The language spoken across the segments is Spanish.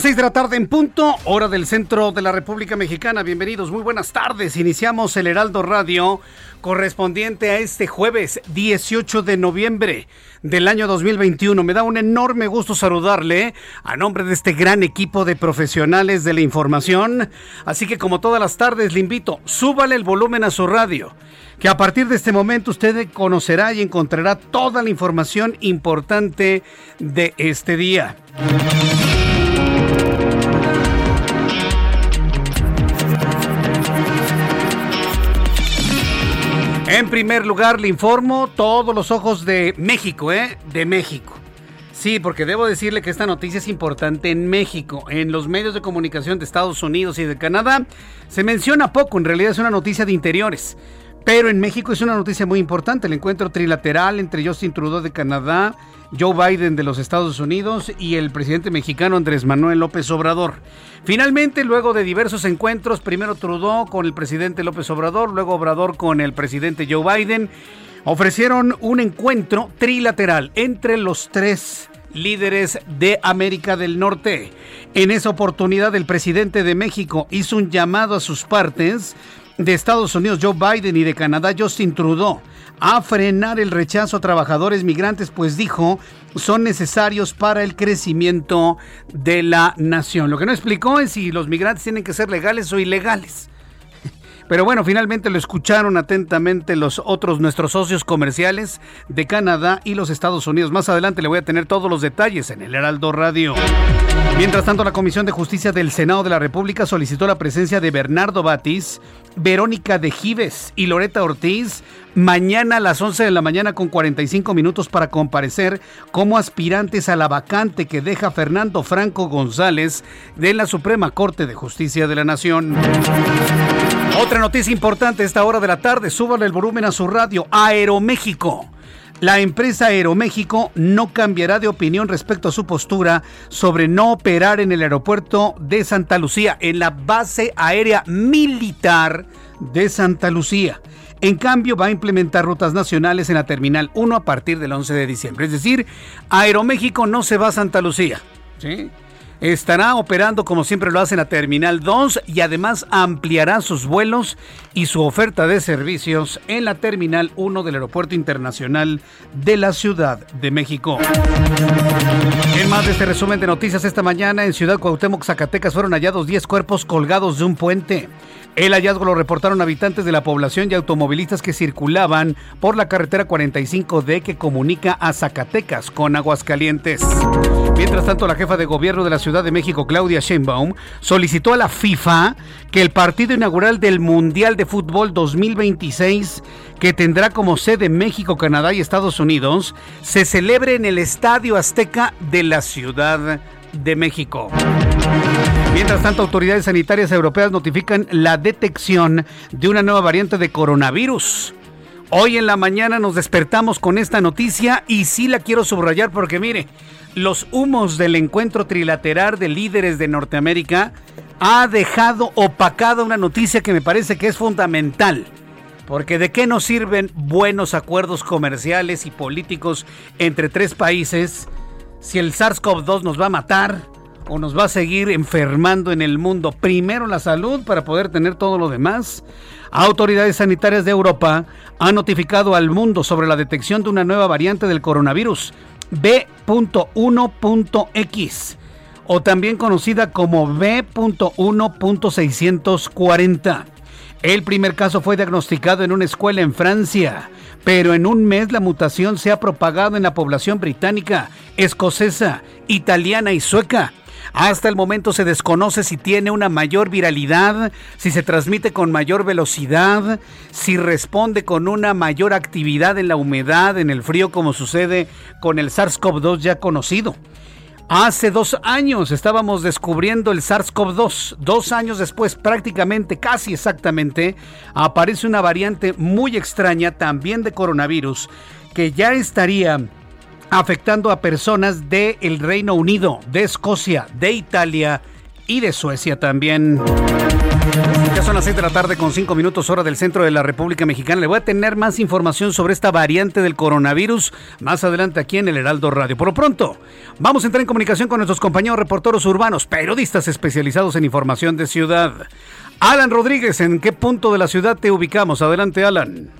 Las seis de la tarde en punto, hora del centro de la República Mexicana. Bienvenidos, muy buenas tardes. Iniciamos el Heraldo Radio correspondiente a este jueves 18 de noviembre del año 2021. Me da un enorme gusto saludarle a nombre de este gran equipo de profesionales de la información. Así que como todas las tardes le invito, súbale el volumen a su radio que a partir de este momento usted conocerá y encontrará toda la información importante de este día. En primer lugar, le informo todos los ojos de México, ¿eh? De México. Sí, porque debo decirle que esta noticia es importante en México. En los medios de comunicación de Estados Unidos y de Canadá se menciona poco, en realidad es una noticia de interiores. Pero en México es una noticia muy importante, el encuentro trilateral entre Justin Trudeau de Canadá, Joe Biden de los Estados Unidos y el presidente mexicano Andrés Manuel López Obrador. Finalmente, luego de diversos encuentros, primero Trudeau con el presidente López Obrador, luego Obrador con el presidente Joe Biden, ofrecieron un encuentro trilateral entre los tres líderes de América del Norte. En esa oportunidad, el presidente de México hizo un llamado a sus partes de Estados Unidos Joe Biden y de Canadá Justin Trudeau a frenar el rechazo a trabajadores migrantes, pues dijo son necesarios para el crecimiento de la nación. Lo que no explicó es si los migrantes tienen que ser legales o ilegales. Pero bueno, finalmente lo escucharon atentamente los otros nuestros socios comerciales de Canadá y los Estados Unidos. Más adelante le voy a tener todos los detalles en el Heraldo Radio. Mientras tanto, la Comisión de Justicia del Senado de la República solicitó la presencia de Bernardo Batis, Verónica de Gives y Loreta Ortiz mañana a las 11 de la mañana con 45 minutos para comparecer como aspirantes a la vacante que deja Fernando Franco González de la Suprema Corte de Justicia de la Nación. Otra noticia importante a esta hora de la tarde, súbale el volumen a su radio. Aeroméxico. La empresa Aeroméxico no cambiará de opinión respecto a su postura sobre no operar en el aeropuerto de Santa Lucía, en la base aérea militar de Santa Lucía. En cambio, va a implementar rutas nacionales en la Terminal 1 a partir del 11 de diciembre. Es decir, Aeroméxico no se va a Santa Lucía. ¿sí? Estará operando como siempre lo hace en la Terminal 2 y además ampliará sus vuelos y su oferta de servicios en la Terminal 1 del Aeropuerto Internacional de la Ciudad de México. En más de este resumen de noticias esta mañana en Ciudad Cuauhtémoc, Zacatecas fueron hallados 10 cuerpos colgados de un puente. El hallazgo lo reportaron habitantes de la población y automovilistas que circulaban por la carretera 45D que comunica a Zacatecas con Aguascalientes. Mientras tanto, la jefa de gobierno de la Ciudad de México, Claudia Sheinbaum, solicitó a la FIFA que el partido inaugural del Mundial de Fútbol 2026, que tendrá como sede México, Canadá y Estados Unidos, se celebre en el Estadio Azteca de la Ciudad de México. Mientras tanto, autoridades sanitarias europeas notifican la detección de una nueva variante de coronavirus. Hoy en la mañana nos despertamos con esta noticia y sí la quiero subrayar porque mire, los humos del encuentro trilateral de líderes de Norteamérica ha dejado opacada una noticia que me parece que es fundamental Porque de qué nos sirven buenos acuerdos comerciales y políticos entre tres países si el SARS-CoV-2 nos va a matar o nos va a seguir enfermando en el mundo. Primero la salud para poder tener todo lo demás. Autoridades sanitarias de Europa han notificado al mundo sobre la detección de una nueva variante del coronavirus, B.1.x, o también conocida como B.1.640. El primer caso fue diagnosticado en una escuela en Francia, pero en un mes la mutación se ha propagado en la población británica, escocesa, italiana y sueca. Hasta el momento se desconoce si tiene una mayor viralidad, si se transmite con mayor velocidad, si responde con una mayor actividad en la humedad, en el frío, como sucede con el SARS-CoV-2 ya conocido. Hace dos años estábamos descubriendo el SARS-CoV-2. Dos años después, prácticamente, casi exactamente, aparece una variante muy extraña también de coronavirus que ya estaría afectando a personas del Reino Unido, de Escocia, de Italia y de Suecia también. Ya son las 6 de la tarde con 5 minutos hora del centro de la República Mexicana. Le voy a tener más información sobre esta variante del coronavirus más adelante aquí en el Heraldo Radio. Por lo pronto, vamos a entrar en comunicación con nuestros compañeros reporteros urbanos, periodistas especializados en información de ciudad. Alan Rodríguez, ¿en qué punto de la ciudad te ubicamos? Adelante, Alan.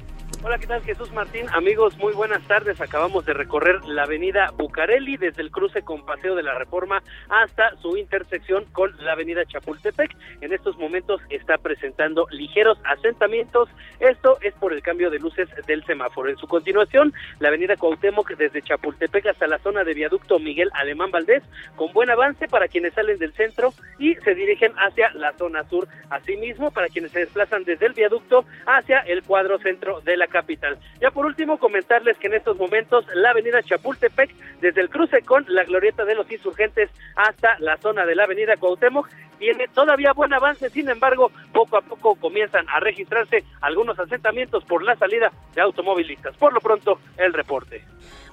Hola, ¿qué tal Jesús Martín? Amigos, muy buenas tardes. Acabamos de recorrer la avenida Bucareli desde el cruce con Paseo de la Reforma hasta su intersección con la avenida Chapultepec. En estos momentos está presentando ligeros asentamientos. Esto es por el cambio de luces del semáforo. En su continuación, la avenida Cuauhtémoc desde Chapultepec hasta la zona de viaducto Miguel Alemán Valdés, con buen avance para quienes salen del centro y se dirigen hacia la zona sur. Asimismo, para quienes se desplazan desde el viaducto hacia el cuadro centro de la capital. Ya por último, comentarles que en estos momentos la avenida Chapultepec, desde el cruce con la glorieta de los insurgentes hasta la zona de la avenida Cuauhtémoc, tiene todavía buen avance, sin embargo, poco a poco comienzan a registrarse algunos asentamientos por la salida de automovilistas. Por lo pronto, el reporte.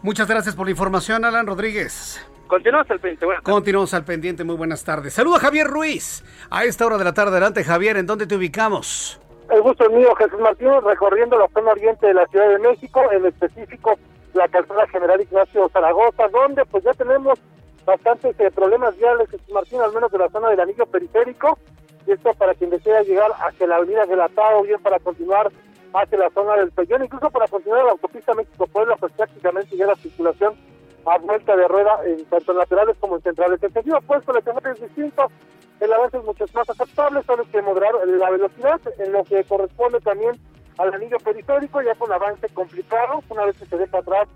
Muchas gracias por la información, Alan Rodríguez. Continuamos al pendiente. Continuamos al pendiente. Muy buenas tardes. Saluda Javier Ruiz. A esta hora de la tarde, adelante, Javier. ¿En dónde te ubicamos? El gusto es mío, Jesús Martín, recorriendo la zona oriente de la Ciudad de México, en específico la calzada general Ignacio Zaragoza, donde pues ya tenemos bastantes eh, problemas viales, Jesús Martín, al menos de la zona del anillo periférico, y esto para quien desea llegar hacia la avenida de la o bien para continuar hacia la zona del Pellón, incluso para continuar la autopista México-Puebla, pues prácticamente ya la circulación a vuelta de rueda en tanto en laterales como en centrales. En sentido opuesto, el escenario es distinto, el avance es mucho más aceptable, solo que moderar la velocidad, en lo que corresponde también al anillo periférico, ya con avance complicado, una vez que se deja atrás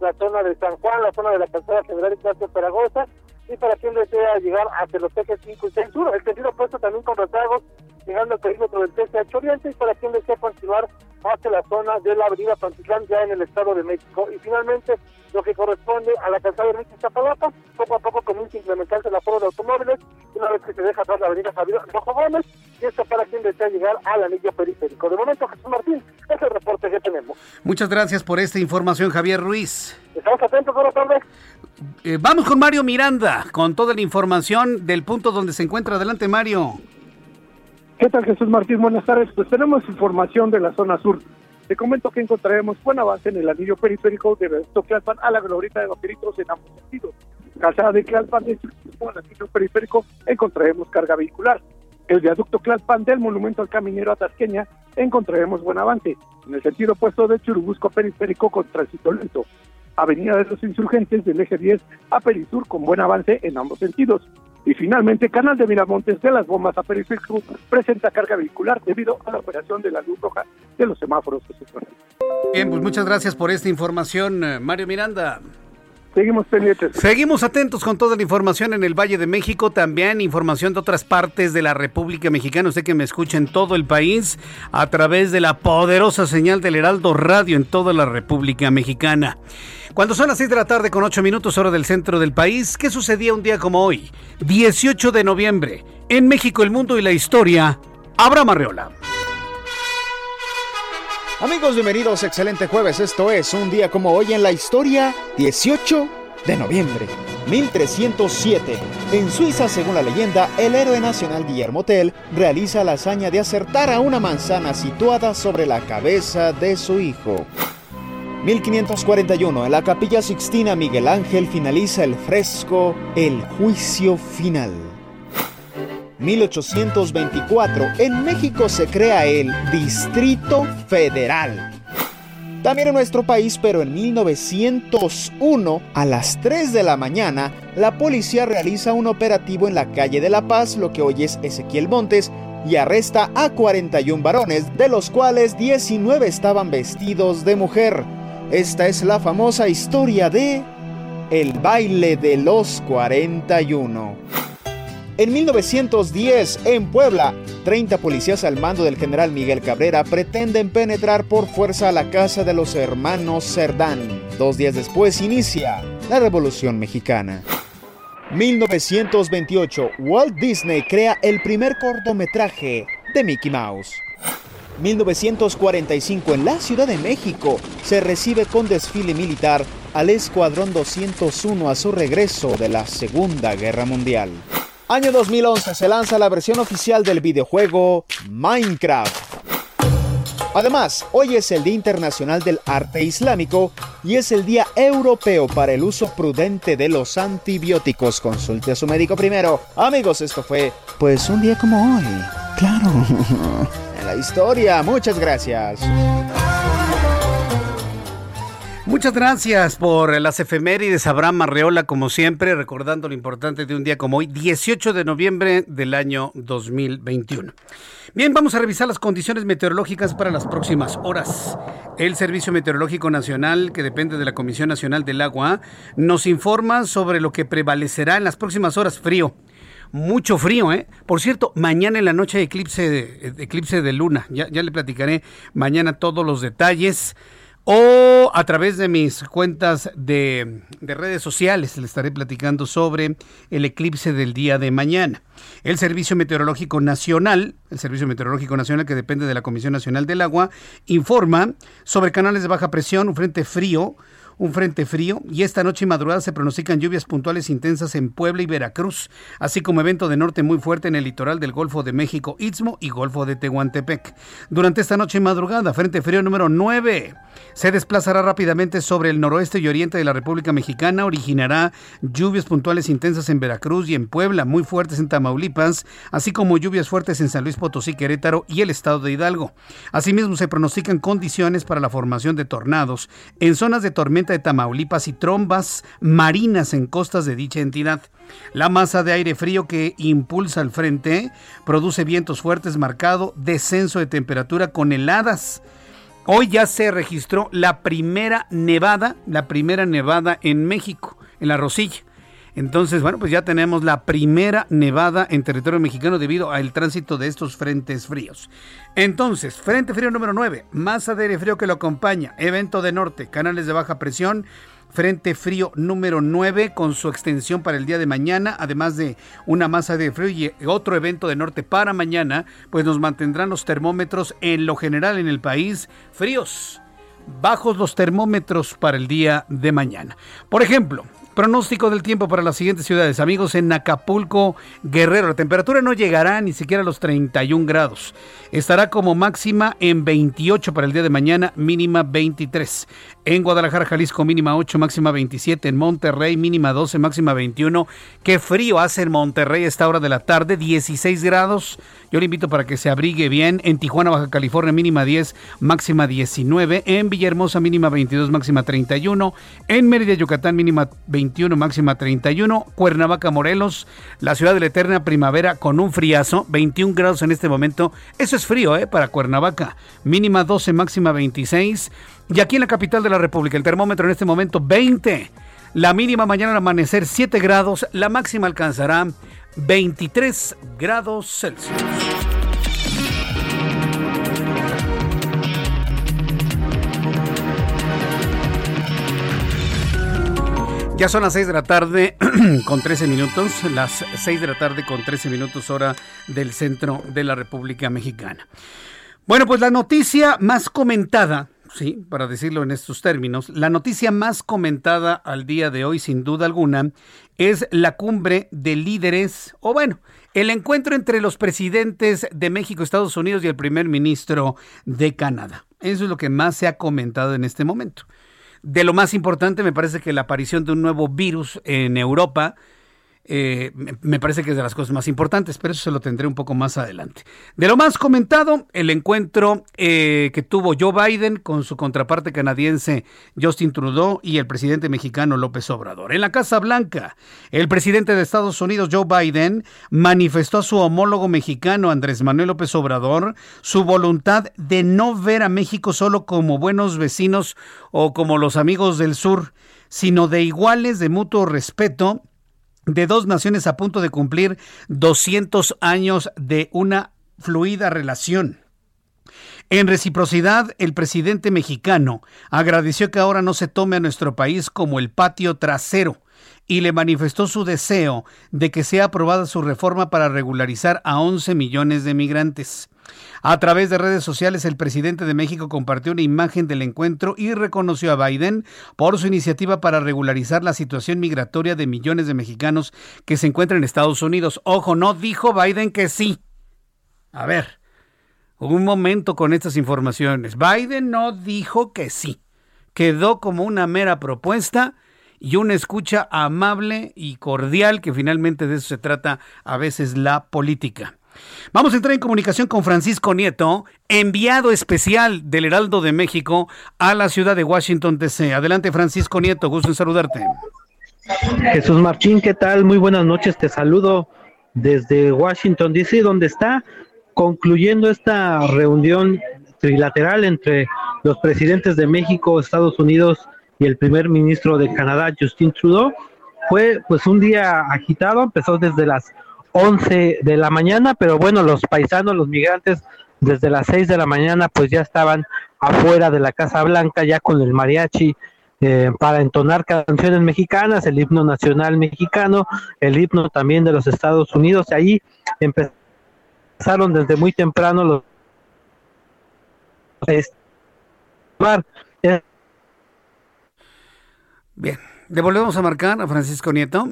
la zona de San Juan, la zona de la calzada general de Zaragoza, y para quien desea llegar hacia los ejes 5 y 6 sur, el sentido opuesto también con retragos, llegando al perímetro del TCH Oriente, y para quien desea continuar hacia la zona de la avenida Pantitlán, ya en el Estado de México. Y finalmente, lo que corresponde a la calzada de Enrique Zapalapa, poco a poco comienza a implementarse el aforo de automóviles, una vez que se deja atrás la avenida Javier Rojo Gómez, y esto para quien desea llegar al anillo periférico. De momento, Jesús Martín, es el reporte que tenemos. Muchas gracias por esta información, Javier Ruiz. Estamos atentos, buenas tardes. Eh, vamos con Mario Miranda, con toda la información del punto donde se encuentra. Adelante, Mario. ¿Qué tal, Jesús Martín? Buenas tardes. Pues tenemos información de la zona sur. Te comento que encontraremos buen avance en el anillo periférico de Besto Clalpan a la glorieta de Vaqueritos en ambos sentidos. Calzada de Clalpan, de el anillo periférico, encontraremos carga vehicular. El viaducto Clalpan del Monumento al Caminero a Tasqueña encontraremos buen avance. En el sentido opuesto de Churubusco periférico con tránsito lento. Avenida de los Insurgentes del eje 10 a Perisur con buen avance en ambos sentidos. Y finalmente, Canal de Miramontes de las Bombas a Periférico presenta carga vehicular debido a la operación de la luz roja de los semáforos. Bien, pues muchas gracias por esta información, eh, Mario Miranda. Seguimos pendientes. Seguimos atentos con toda la información en el Valle de México, también información de otras partes de la República Mexicana. Usted que me escucha en todo el país a través de la poderosa señal del Heraldo Radio en toda la República Mexicana. Cuando son las 6 de la tarde con 8 minutos hora del centro del país, ¿qué sucedía un día como hoy? 18 de noviembre. En México, el mundo y la historia. Abraham Arreola. Amigos, bienvenidos, excelente jueves. Esto es un día como hoy en la historia, 18 de noviembre, 1307. En Suiza, según la leyenda, el héroe nacional Guillermo Tell realiza la hazaña de acertar a una manzana situada sobre la cabeza de su hijo. 1541, en la capilla Sixtina Miguel Ángel finaliza el fresco El Juicio Final. 1824, en México se crea el Distrito Federal. También en nuestro país, pero en 1901, a las 3 de la mañana, la policía realiza un operativo en la calle de La Paz, lo que hoy es Ezequiel Montes, y arresta a 41 varones, de los cuales 19 estaban vestidos de mujer. Esta es la famosa historia de El baile de los 41. En 1910, en Puebla, 30 policías al mando del general Miguel Cabrera pretenden penetrar por fuerza a la casa de los hermanos Cerdán. Dos días después inicia la Revolución Mexicana. 1928, Walt Disney crea el primer cortometraje de Mickey Mouse. 1945, en la Ciudad de México, se recibe con desfile militar al Escuadrón 201 a su regreso de la Segunda Guerra Mundial. Año 2011 se lanza la versión oficial del videojuego Minecraft. Además, hoy es el Día Internacional del Arte Islámico y es el Día Europeo para el uso prudente de los antibióticos. Consulte a su médico primero. Amigos, esto fue pues un día como hoy. Claro. en la historia. Muchas gracias. Muchas gracias por las efemérides, Abraham Arreola, como siempre, recordando lo importante de un día como hoy, 18 de noviembre del año 2021. Bien, vamos a revisar las condiciones meteorológicas para las próximas horas. El Servicio Meteorológico Nacional, que depende de la Comisión Nacional del Agua, nos informa sobre lo que prevalecerá en las próximas horas frío mucho frío, ¿eh? Por cierto, mañana en la noche eclipse de, eclipse de luna. Ya, ya le platicaré mañana todos los detalles o a través de mis cuentas de, redes sociales le estaré platicando sobre el eclipse del día de mañana. El Servicio Meteorológico Nacional, el Servicio Meteorológico Nacional que depende de la Comisión Nacional del Agua, informa sobre canales de baja presión, un frente frío un frente frío y esta noche y madrugada se pronostican lluvias puntuales intensas en Puebla y Veracruz, así como evento de norte muy fuerte en el litoral del Golfo de México, Istmo y Golfo de Tehuantepec. Durante esta noche y madrugada, frente frío número 9 se desplazará rápidamente sobre el noroeste y oriente de la República Mexicana, originará lluvias puntuales intensas en Veracruz y en Puebla, muy fuertes en Tamaulipas, así como lluvias fuertes en San Luis Potosí, Querétaro y el estado de Hidalgo. Asimismo, se pronostican condiciones para la formación de tornados en zonas de tormenta de Tamaulipas y trombas marinas en costas de dicha entidad. La masa de aire frío que impulsa al frente produce vientos fuertes marcado descenso de temperatura con heladas. Hoy ya se registró la primera nevada, la primera nevada en México, en la Rosilla. Entonces, bueno, pues ya tenemos la primera nevada en territorio mexicano debido al tránsito de estos frentes fríos. Entonces, frente frío número 9, masa de aire frío que lo acompaña, evento de norte, canales de baja presión, Frente frío número 9 con su extensión para el día de mañana, además de una masa de frío y otro evento de norte para mañana, pues nos mantendrán los termómetros en lo general en el país fríos, bajos los termómetros para el día de mañana. Por ejemplo, Pronóstico del tiempo para las siguientes ciudades. Amigos, en Acapulco, Guerrero, la temperatura no llegará ni siquiera a los 31 grados. Estará como máxima en 28 para el día de mañana, mínima 23. En Guadalajara, Jalisco, mínima 8, máxima 27. En Monterrey, mínima 12, máxima 21. Qué frío hace en Monterrey a esta hora de la tarde, 16 grados. Yo le invito para que se abrigue bien. En Tijuana, Baja California, mínima 10, máxima 19. En Villahermosa, mínima 22, máxima 31. En Mérida, Yucatán, mínima 21, máxima 31. Cuernavaca, Morelos, la ciudad de la eterna primavera con un friazo, 21 grados en este momento. Eso es frío, ¿eh? Para Cuernavaca. Mínima 12, máxima 26. Y aquí en la capital de la República, el termómetro en este momento 20. La mínima mañana al amanecer 7 grados, la máxima alcanzará 23 grados Celsius. Ya son las 6 de la tarde con 13 minutos, las 6 de la tarde con 13 minutos hora del centro de la República Mexicana. Bueno, pues la noticia más comentada sí, para decirlo en estos términos, la noticia más comentada al día de hoy, sin duda alguna, es la cumbre de líderes, o bueno, el encuentro entre los presidentes de México, Estados Unidos y el primer ministro de Canadá. Eso es lo que más se ha comentado en este momento. De lo más importante me parece que la aparición de un nuevo virus en Europa, eh, me parece que es de las cosas más importantes, pero eso se lo tendré un poco más adelante. De lo más comentado, el encuentro eh, que tuvo Joe Biden con su contraparte canadiense Justin Trudeau y el presidente mexicano López Obrador. En la Casa Blanca, el presidente de Estados Unidos, Joe Biden, manifestó a su homólogo mexicano Andrés Manuel López Obrador su voluntad de no ver a México solo como buenos vecinos o como los amigos del sur, sino de iguales de mutuo respeto de dos naciones a punto de cumplir 200 años de una fluida relación. En reciprocidad, el presidente mexicano agradeció que ahora no se tome a nuestro país como el patio trasero y le manifestó su deseo de que sea aprobada su reforma para regularizar a 11 millones de migrantes. A través de redes sociales, el presidente de México compartió una imagen del encuentro y reconoció a Biden por su iniciativa para regularizar la situación migratoria de millones de mexicanos que se encuentran en Estados Unidos. Ojo, no dijo Biden que sí. A ver, un momento con estas informaciones. Biden no dijo que sí. Quedó como una mera propuesta y una escucha amable y cordial, que finalmente de eso se trata a veces la política. Vamos a entrar en comunicación con Francisco Nieto, enviado especial del Heraldo de México a la ciudad de Washington, D.C. Adelante, Francisco Nieto, gusto en saludarte. Jesús Martín, ¿qué tal? Muy buenas noches, te saludo desde Washington, D.C., donde está concluyendo esta reunión trilateral entre los presidentes de México, Estados Unidos y el primer ministro de Canadá, Justin Trudeau. Fue pues un día agitado, empezó desde las 11 de la mañana, pero bueno, los paisanos, los migrantes, desde las 6 de la mañana, pues ya estaban afuera de la Casa Blanca, ya con el mariachi, eh, para entonar canciones mexicanas, el himno nacional mexicano, el himno también de los Estados Unidos, y ahí empezaron desde muy temprano los... Bien, devolvemos a marcar a Francisco Nieto.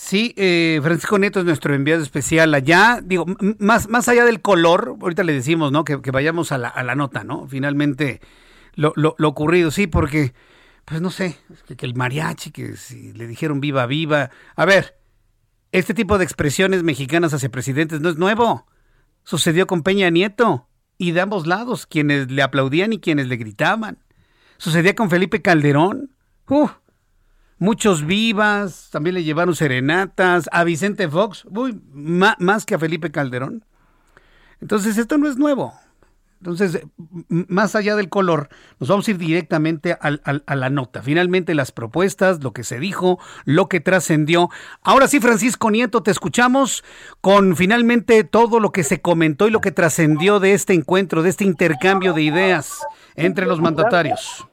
Sí, eh, Francisco Neto es nuestro enviado especial allá. Digo, más, más allá del color, ahorita le decimos, ¿no? Que, vayamos a la, a la, nota, ¿no? Finalmente, lo, lo, ocurrido, sí, porque, pues no sé, que, el mariachi, que si le dijeron viva, viva. A ver, este tipo de expresiones mexicanas hacia presidentes no es nuevo. Sucedió con Peña Nieto y de ambos lados, quienes le aplaudían y quienes le gritaban. Sucedía con Felipe Calderón. Uf, muchos vivas, también le llevaron serenatas, a Vicente Fox, uy, más que a Felipe Calderón. Entonces, esto no es nuevo. Entonces, más allá del color, nos vamos a ir directamente a la nota. Finalmente, las propuestas, lo que se dijo, lo que trascendió. Ahora sí, Francisco Nieto, te escuchamos con finalmente todo lo que se comentó y lo que trascendió de este encuentro, de este intercambio de ideas entre los mandatarios.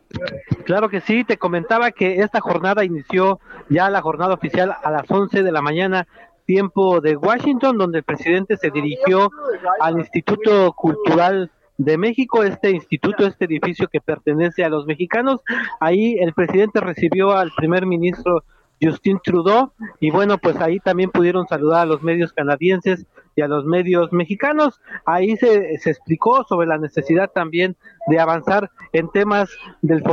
Claro que sí, te comentaba que esta jornada inició ya la jornada oficial a las 11 de la mañana tiempo de Washington, donde el presidente se dirigió al Instituto Cultural de México, este instituto, este edificio que pertenece a los mexicanos. Ahí el presidente recibió al primer ministro Justin Trudeau y bueno, pues ahí también pudieron saludar a los medios canadienses y a los medios mexicanos. Ahí se, se explicó sobre la necesidad también de avanzar en temas del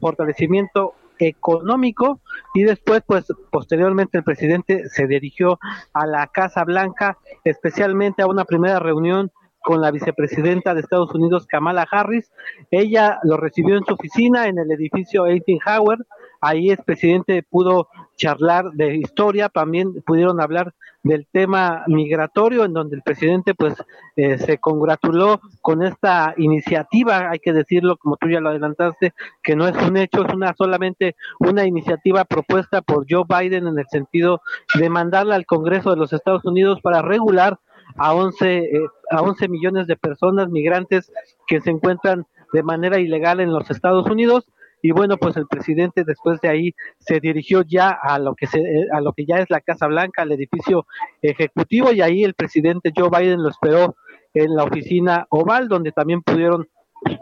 fortalecimiento económico y después pues posteriormente el presidente se dirigió a la Casa Blanca especialmente a una primera reunión con la vicepresidenta de Estados Unidos Kamala Harris ella lo recibió en su oficina en el edificio Eisenhower ahí el presidente pudo charlar de historia, también pudieron hablar del tema migratorio, en donde el presidente pues eh, se congratuló con esta iniciativa, hay que decirlo como tú ya lo adelantaste, que no es un hecho, es una solamente una iniciativa propuesta por Joe Biden en el sentido de mandarla al Congreso de los Estados Unidos para regular a 11, eh, a 11 millones de personas migrantes que se encuentran de manera ilegal en los Estados Unidos y bueno pues el presidente después de ahí se dirigió ya a lo que se, a lo que ya es la Casa Blanca al edificio ejecutivo y ahí el presidente Joe Biden lo esperó en la oficina oval donde también pudieron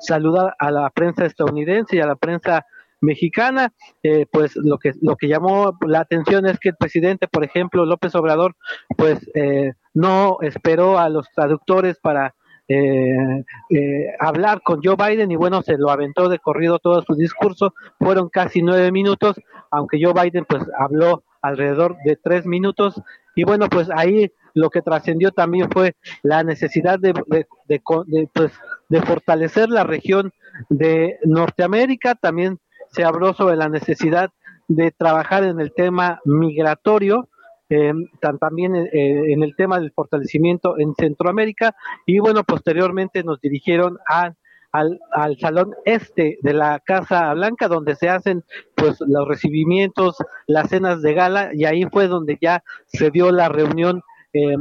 saludar a la prensa estadounidense y a la prensa mexicana, eh, pues lo que lo que llamó la atención es que el presidente, por ejemplo, López Obrador, pues eh, no esperó a los traductores para eh, hablar con Joe Biden y bueno, se lo aventó de corrido todo su discurso, fueron casi nueve minutos, aunque Joe Biden pues habló alrededor de tres minutos y bueno, pues ahí lo que trascendió también fue la necesidad de, de, pues, de fortalecer la región de Norteamérica, también se habló sobre la necesidad de trabajar en el tema migratorio, eh, también eh, en el tema del fortalecimiento en Centroamérica. Y bueno, posteriormente nos dirigieron al, al, salón este de la Casa Blanca donde se hacen pues los recibimientos, las cenas de gala. Y ahí fue donde ya se dio la reunión eh,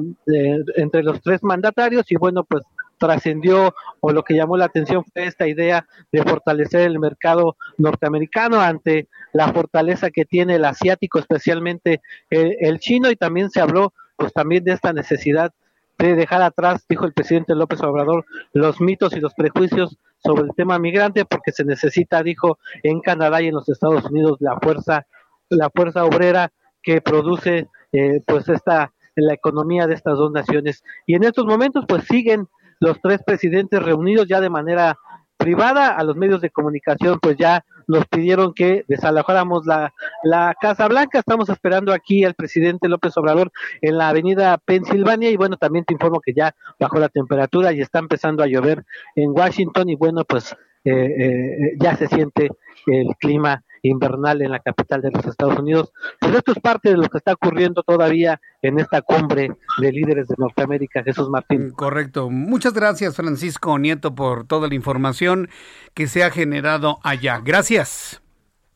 entre los tres mandatarios. Y bueno, pues trascendió o lo que llamó la atención fue esta idea de fortalecer el mercado norteamericano ante la fortaleza que tiene el asiático, especialmente el, chino, y también se habló pues también de esta necesidad de dejar atrás, dijo el presidente López Obrador, los mitos y los prejuicios sobre el tema migrante, porque se necesita, dijo, en Canadá y en los Estados Unidos la fuerza, la fuerza obrera que produce eh, pues esta la economía de estas dos naciones. Y en estos momentos pues siguen los tres presidentes reunidos ya de manera privada a los medios de comunicación, pues ya nos pidieron que desalojáramos la, la Casa Blanca. Estamos esperando aquí al presidente López Obrador en la avenida Pensilvania y bueno, también te informo que ya bajó la temperatura y está empezando a llover en Washington y bueno, pues eh, eh, ya se siente el clima invernal en la capital de los Estados Unidos. Pues esto es parte de lo que está ocurriendo todavía en esta cumbre de líderes de Norteamérica, Jesús Martín. Correcto. Muchas gracias, Francisco Nieto, por toda la información que se ha generado allá. Gracias.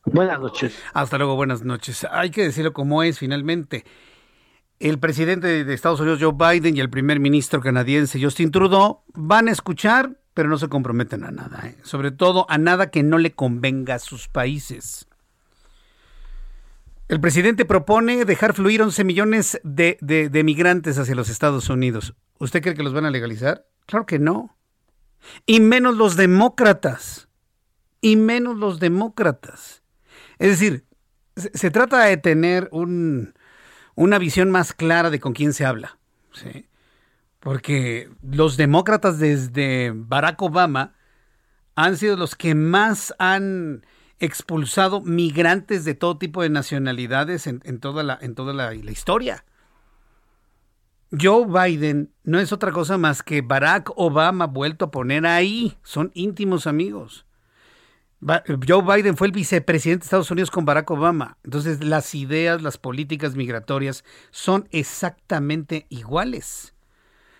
Buenas noches. Hasta luego, buenas noches. Hay que decirlo como es finalmente. El presidente de Estados Unidos, Joe Biden, y el primer ministro canadiense, Justin Trudeau, van a escuchar pero no se comprometen a nada, ¿eh? sobre todo a nada que no le convenga a sus países. El presidente propone dejar fluir 11 millones de, de, migrantes hacia los Estados Unidos. ¿Usted cree que los van a legalizar? Claro que no. Y menos los demócratas. Y menos los demócratas. Es decir, se, trata de tener un, una visión más clara de con quién se habla. ¿sí? Porque los demócratas desde Barack Obama han sido los que más han expulsado migrantes de todo tipo de nacionalidades en, toda, la, en toda la, historia. Joe Biden no es otra cosa más que Barack Obama vuelto a poner ahí. Son íntimos amigos. Joe Biden fue el vicepresidente de Estados Unidos con Barack Obama. Entonces las ideas, las políticas migratorias son exactamente iguales.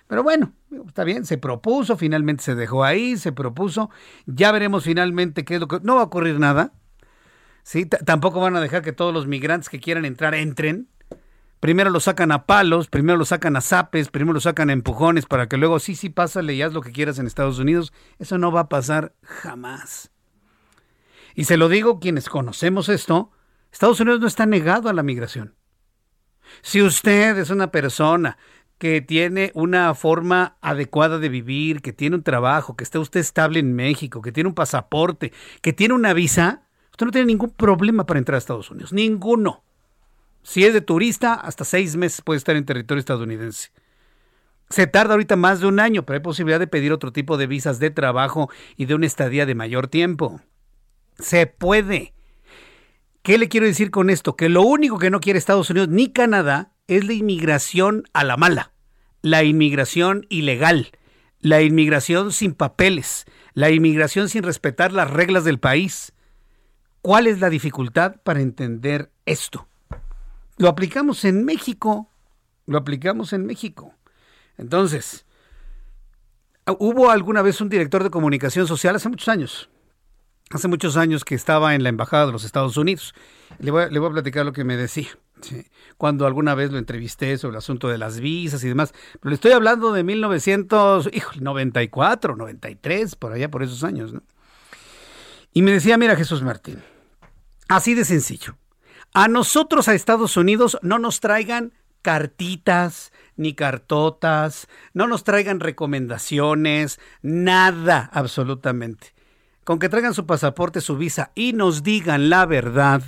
Pero bueno, está bien, se propuso, finalmente se dejó ahí, se propuso. Ya veremos finalmente qué es lo que... No va a ocurrir nada. ¿sí? Tampoco van a dejar que todos los migrantes que quieran entrar entren. Primero lo sacan a palos, primero lo sacan a zapes, primero lo sacan a empujones para que luego sí, sí, pásale y haz lo que quieras en Estados Unidos. Eso no va a pasar jamás. Y se lo digo quienes conocemos esto, Estados Unidos no está negado a la migración. Si usted es una persona que tiene una forma adecuada de vivir, que tiene un trabajo, que está usted estable en México, que tiene un pasaporte, que tiene una visa, usted no tiene ningún problema para entrar a Estados Unidos. Ninguno. Si es de turista, hasta seis meses puede estar en territorio estadounidense. Se tarda ahorita más de un año, pero hay posibilidad de pedir otro tipo de visas de trabajo y de una estadía de mayor tiempo. Se puede. ¿Qué le quiero decir con esto? Que lo único que no quiere Estados Unidos ni Canadá es la inmigración a la mala la inmigración ilegal, la inmigración sin papeles, la inmigración sin respetar las reglas del país. ¿Cuál es la dificultad para entender esto? Lo aplicamos en México, lo aplicamos en México. Entonces, hubo alguna vez un director de comunicación social hace muchos años, hace muchos años que estaba en la Embajada de los Estados Unidos. Le voy, le voy a platicar lo que me decía cuando alguna vez lo entrevisté sobre el asunto de las visas y demás. Pero le estoy hablando de 1994, 93, por allá, por esos años. ¿no? Y me decía, mira Jesús Martín, así de sencillo. A nosotros, a Estados Unidos, no nos traigan cartitas, ni cartotas, no nos traigan recomendaciones, nada absolutamente. Con que traigan su pasaporte, su visa y nos digan la verdad,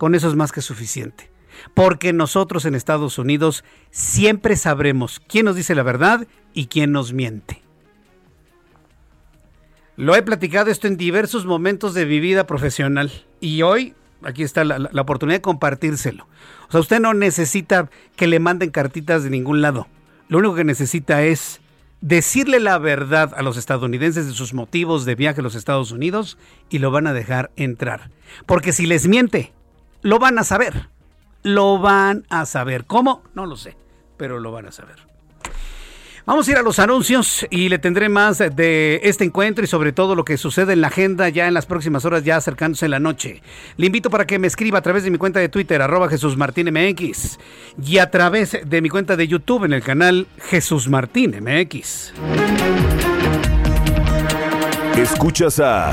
con eso es más que suficiente. Porque nosotros en Estados Unidos siempre sabremos quién nos dice la verdad y quién nos miente. Lo he platicado esto en diversos momentos de mi vida profesional y hoy aquí está la, oportunidad de compartírselo. O sea, usted no necesita que le manden cartitas de ningún lado. Lo único que necesita es decirle la verdad a los estadounidenses de sus motivos de viaje a los Estados Unidos y lo van a dejar entrar. Porque si les miente, lo van a saber. Lo van a saber. ¿Cómo? No lo sé, pero lo van a saber. Vamos a ir a los anuncios y le tendré más de este encuentro y sobre todo lo que sucede en la agenda ya en las próximas horas, ya acercándose la noche. Le invito para que me escriba a través de mi cuenta de Twitter, arroba Jesús Martín MX, y a través de mi cuenta de YouTube en el canal Jesús Martín MX. Escuchas a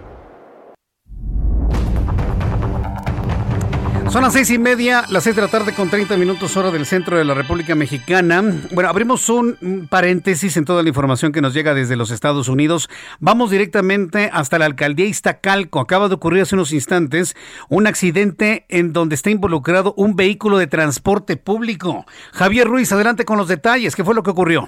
Son las seis y media, las seis de la tarde con 30 minutos hora del centro de la República Mexicana. Bueno, abrimos un paréntesis en toda la información que nos llega desde los Estados Unidos. Vamos directamente hasta la alcaldía Iztacalco. Acaba de ocurrir hace unos instantes un accidente en donde está involucrado un vehículo de transporte público. Javier Ruiz, adelante con los detalles. ¿Qué fue lo que ocurrió?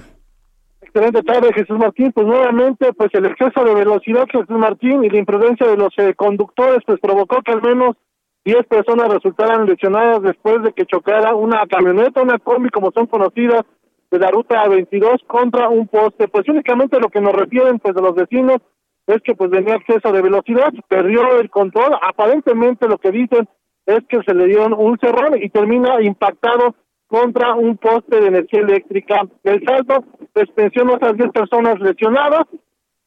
Excelente tarde, Jesús Martín. Pues nuevamente, pues el exceso de velocidad, Jesús Martín, y la imprudencia de los eh, conductores, pues provocó que al menos 10 personas resultaron lesionadas después de que chocara una camioneta, una combi como son conocidas de la ruta 22 contra un poste. Pues únicamente lo que nos refieren pues de los vecinos es que pues venía exceso de velocidad, perdió el control, aparentemente lo que dicen es que se le dieron un cerrón y termina impactado contra un poste de energía eléctrica. El salto suspensión otras 10 personas lesionadas.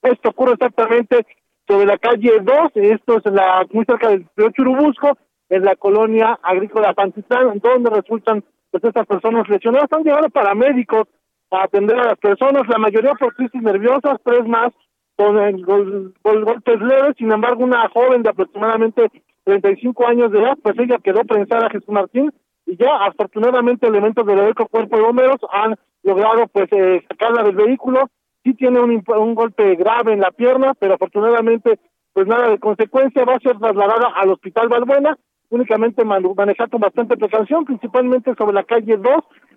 Esto ocurre exactamente sobre la calle 2, esto es la muy cerca del Churubusco, en la colonia agrícola Pantitlán, donde resultan pues estas personas lesionadas. Están llegando paramédicos a atender a las personas, la mayoría por crisis nerviosas, tres más con, golpes leves, sin embargo una joven de aproximadamente 35 años de edad, pues ella quedó prensada a Jesús Martín y ya afortunadamente elementos del Eco Cuerpo de Bomberos han logrado pues eh, sacarla del vehículo, sí tiene un, un golpe grave en la pierna, pero afortunadamente pues nada de consecuencia, va a ser trasladada al Hospital Valbuena únicamente manejar con bastante precaución, principalmente sobre la calle 2.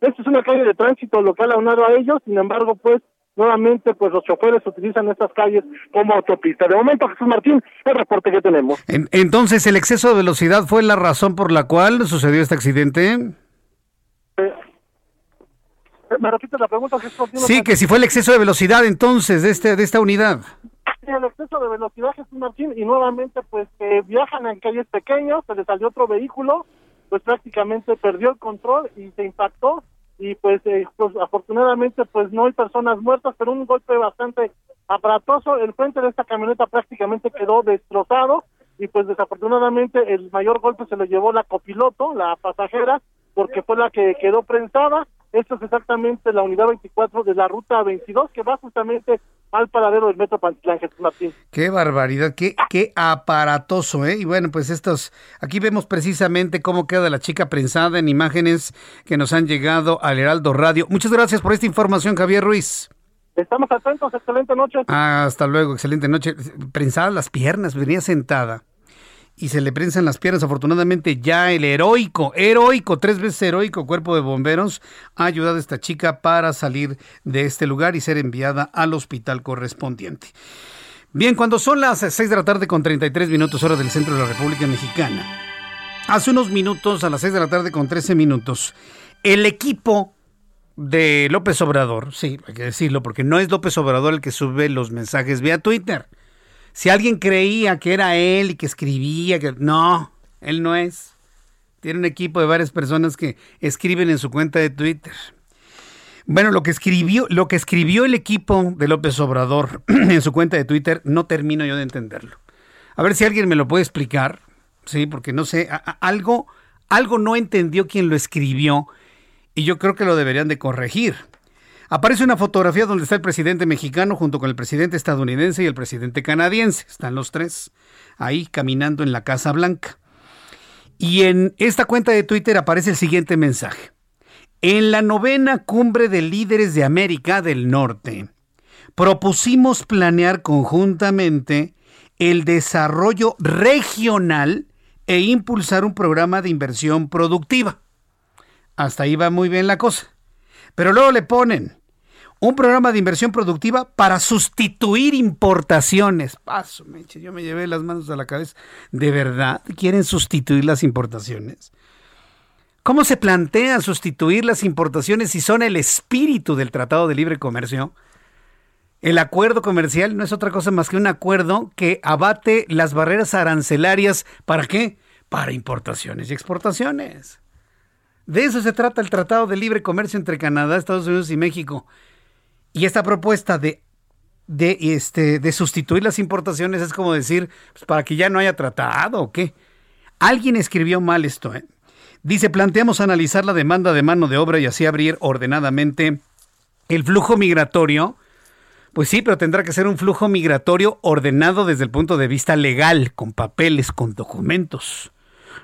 Esta es una calle de tránsito local aunado a ellos, sin embargo, pues nuevamente pues los choferes utilizan estas calles como autopista. De momento, Jesús Martín, el reporte que tenemos. entonces, ¿el exceso de velocidad fue la razón por la cual sucedió este accidente? Eh, ¿Me repites la pregunta, Jesús Martín? Sí, que si fue el exceso de velocidad entonces de, este, de esta unidad el exceso de velocidad, Jesús Martín, y nuevamente pues viajan en calles pequeñas, se le salió otro vehículo, pues prácticamente perdió el control y se impactó y pues, eh, pues afortunadamente pues no hay personas muertas, pero un golpe bastante aparatoso, el frente de esta camioneta prácticamente quedó destrozado y pues desafortunadamente el mayor golpe se lo llevó la copiloto, la pasajera, porque fue la que quedó prensada. Esto es exactamente la unidad 24 de la ruta 22 que va justamente al paradero del Metro Pantitlán, Jesús Martín. Qué barbaridad, qué, qué aparatoso, ¿eh? Y bueno, pues estos, aquí vemos precisamente cómo queda la chica prensada en imágenes que nos han llegado al Heraldo Radio. Muchas gracias por esta información, Javier Ruiz. Estamos atentos, excelente noche. Ah, hasta luego, excelente noche. Prensadas las piernas, venía sentada y se le prensan las piernas. Afortunadamente ya el heroico, heroico, tres veces heroico cuerpo de bomberos ha ayudado a esta chica para salir de este lugar y ser enviada al hospital correspondiente. Bien, cuando son las 6 de la tarde con 33 minutos hora del centro de la República Mexicana, hace unos minutos, a las 6 de la tarde con 13 minutos, el equipo de López Obrador, sí, hay que decirlo, porque no es López Obrador el que sube los mensajes vía Twitter. Si alguien creía que era él y que escribía, que no, él no es. Tiene un equipo de varias personas que escriben en su cuenta de Twitter. Bueno, lo que escribió, lo que escribió el equipo de López Obrador en su cuenta de Twitter, no termino yo de entenderlo. A ver si alguien me lo puede explicar, sí, porque no sé, algo, algo no entendió quien lo escribió y yo creo que lo deberían de corregir. Aparece una fotografía donde está el presidente mexicano junto con el presidente estadounidense y el presidente canadiense. Están los tres ahí caminando en la Casa Blanca. Y en esta cuenta de Twitter aparece el siguiente mensaje. En la novena cumbre de líderes de América del Norte, propusimos planear conjuntamente el desarrollo regional e impulsar un programa de inversión productiva. Hasta ahí va muy bien la cosa. Pero luego le ponen un programa de inversión productiva para sustituir importaciones. Paso, meche, yo me llevé las manos a la cabeza. ¿De verdad quieren sustituir las importaciones? ¿Cómo se plantea sustituir las importaciones si son el espíritu del Tratado de Libre Comercio? El acuerdo comercial no es otra cosa más que un acuerdo que abate las barreras arancelarias. ¿Para qué? Para importaciones y exportaciones. De eso se trata el Tratado de Libre Comercio entre Canadá, Estados Unidos y México. Y esta propuesta de, de, este, de sustituir las importaciones es como decir, pues, para que ya no haya tratado o qué. Alguien escribió mal esto. ¿eh? Dice, planteamos analizar la demanda de mano de obra y así abrir ordenadamente el flujo migratorio. Pues sí, pero tendrá que ser un flujo migratorio ordenado desde el punto de vista legal, con papeles, con documentos.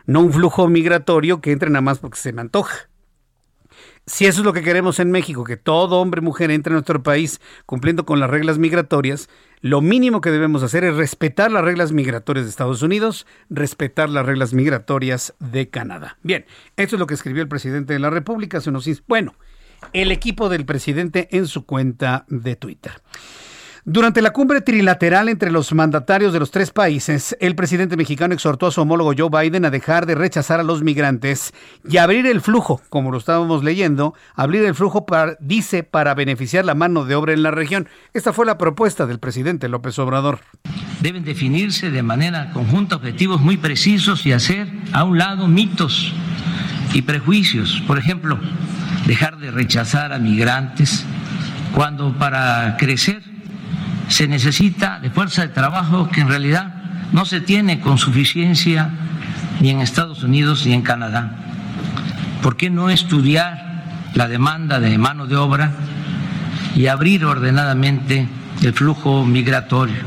No un flujo migratorio que entre nada más porque se me antoja si eso es lo que queremos en México, que todo hombre y mujer entre a nuestro país cumpliendo con las reglas migratorias, lo mínimo que debemos hacer es respetar las reglas migratorias de Estados Unidos, respetar las reglas migratorias de Canadá. Bien, esto es lo que escribió el presidente de la República Bueno, el equipo del presidente en su cuenta de Twitter. Durante la cumbre trilateral entre los mandatarios de los tres países, el presidente mexicano exhortó a su homólogo Joe Biden a dejar de rechazar a los migrantes y abrir el flujo, como lo estábamos leyendo, abrir el flujo, para, dice, para beneficiar la mano de obra en la región. Esta fue la propuesta del presidente López Obrador. Deben definirse de manera conjunta objetivos muy precisos y hacer a un lado mitos y prejuicios. Por ejemplo, dejar de rechazar a migrantes cuando para crecer se necesita de fuerza de trabajo que en realidad no se tiene con suficiencia ni en Estados Unidos ni en Canadá. ¿Por qué no estudiar la demanda de mano de obra y abrir ordenadamente el flujo migratorio?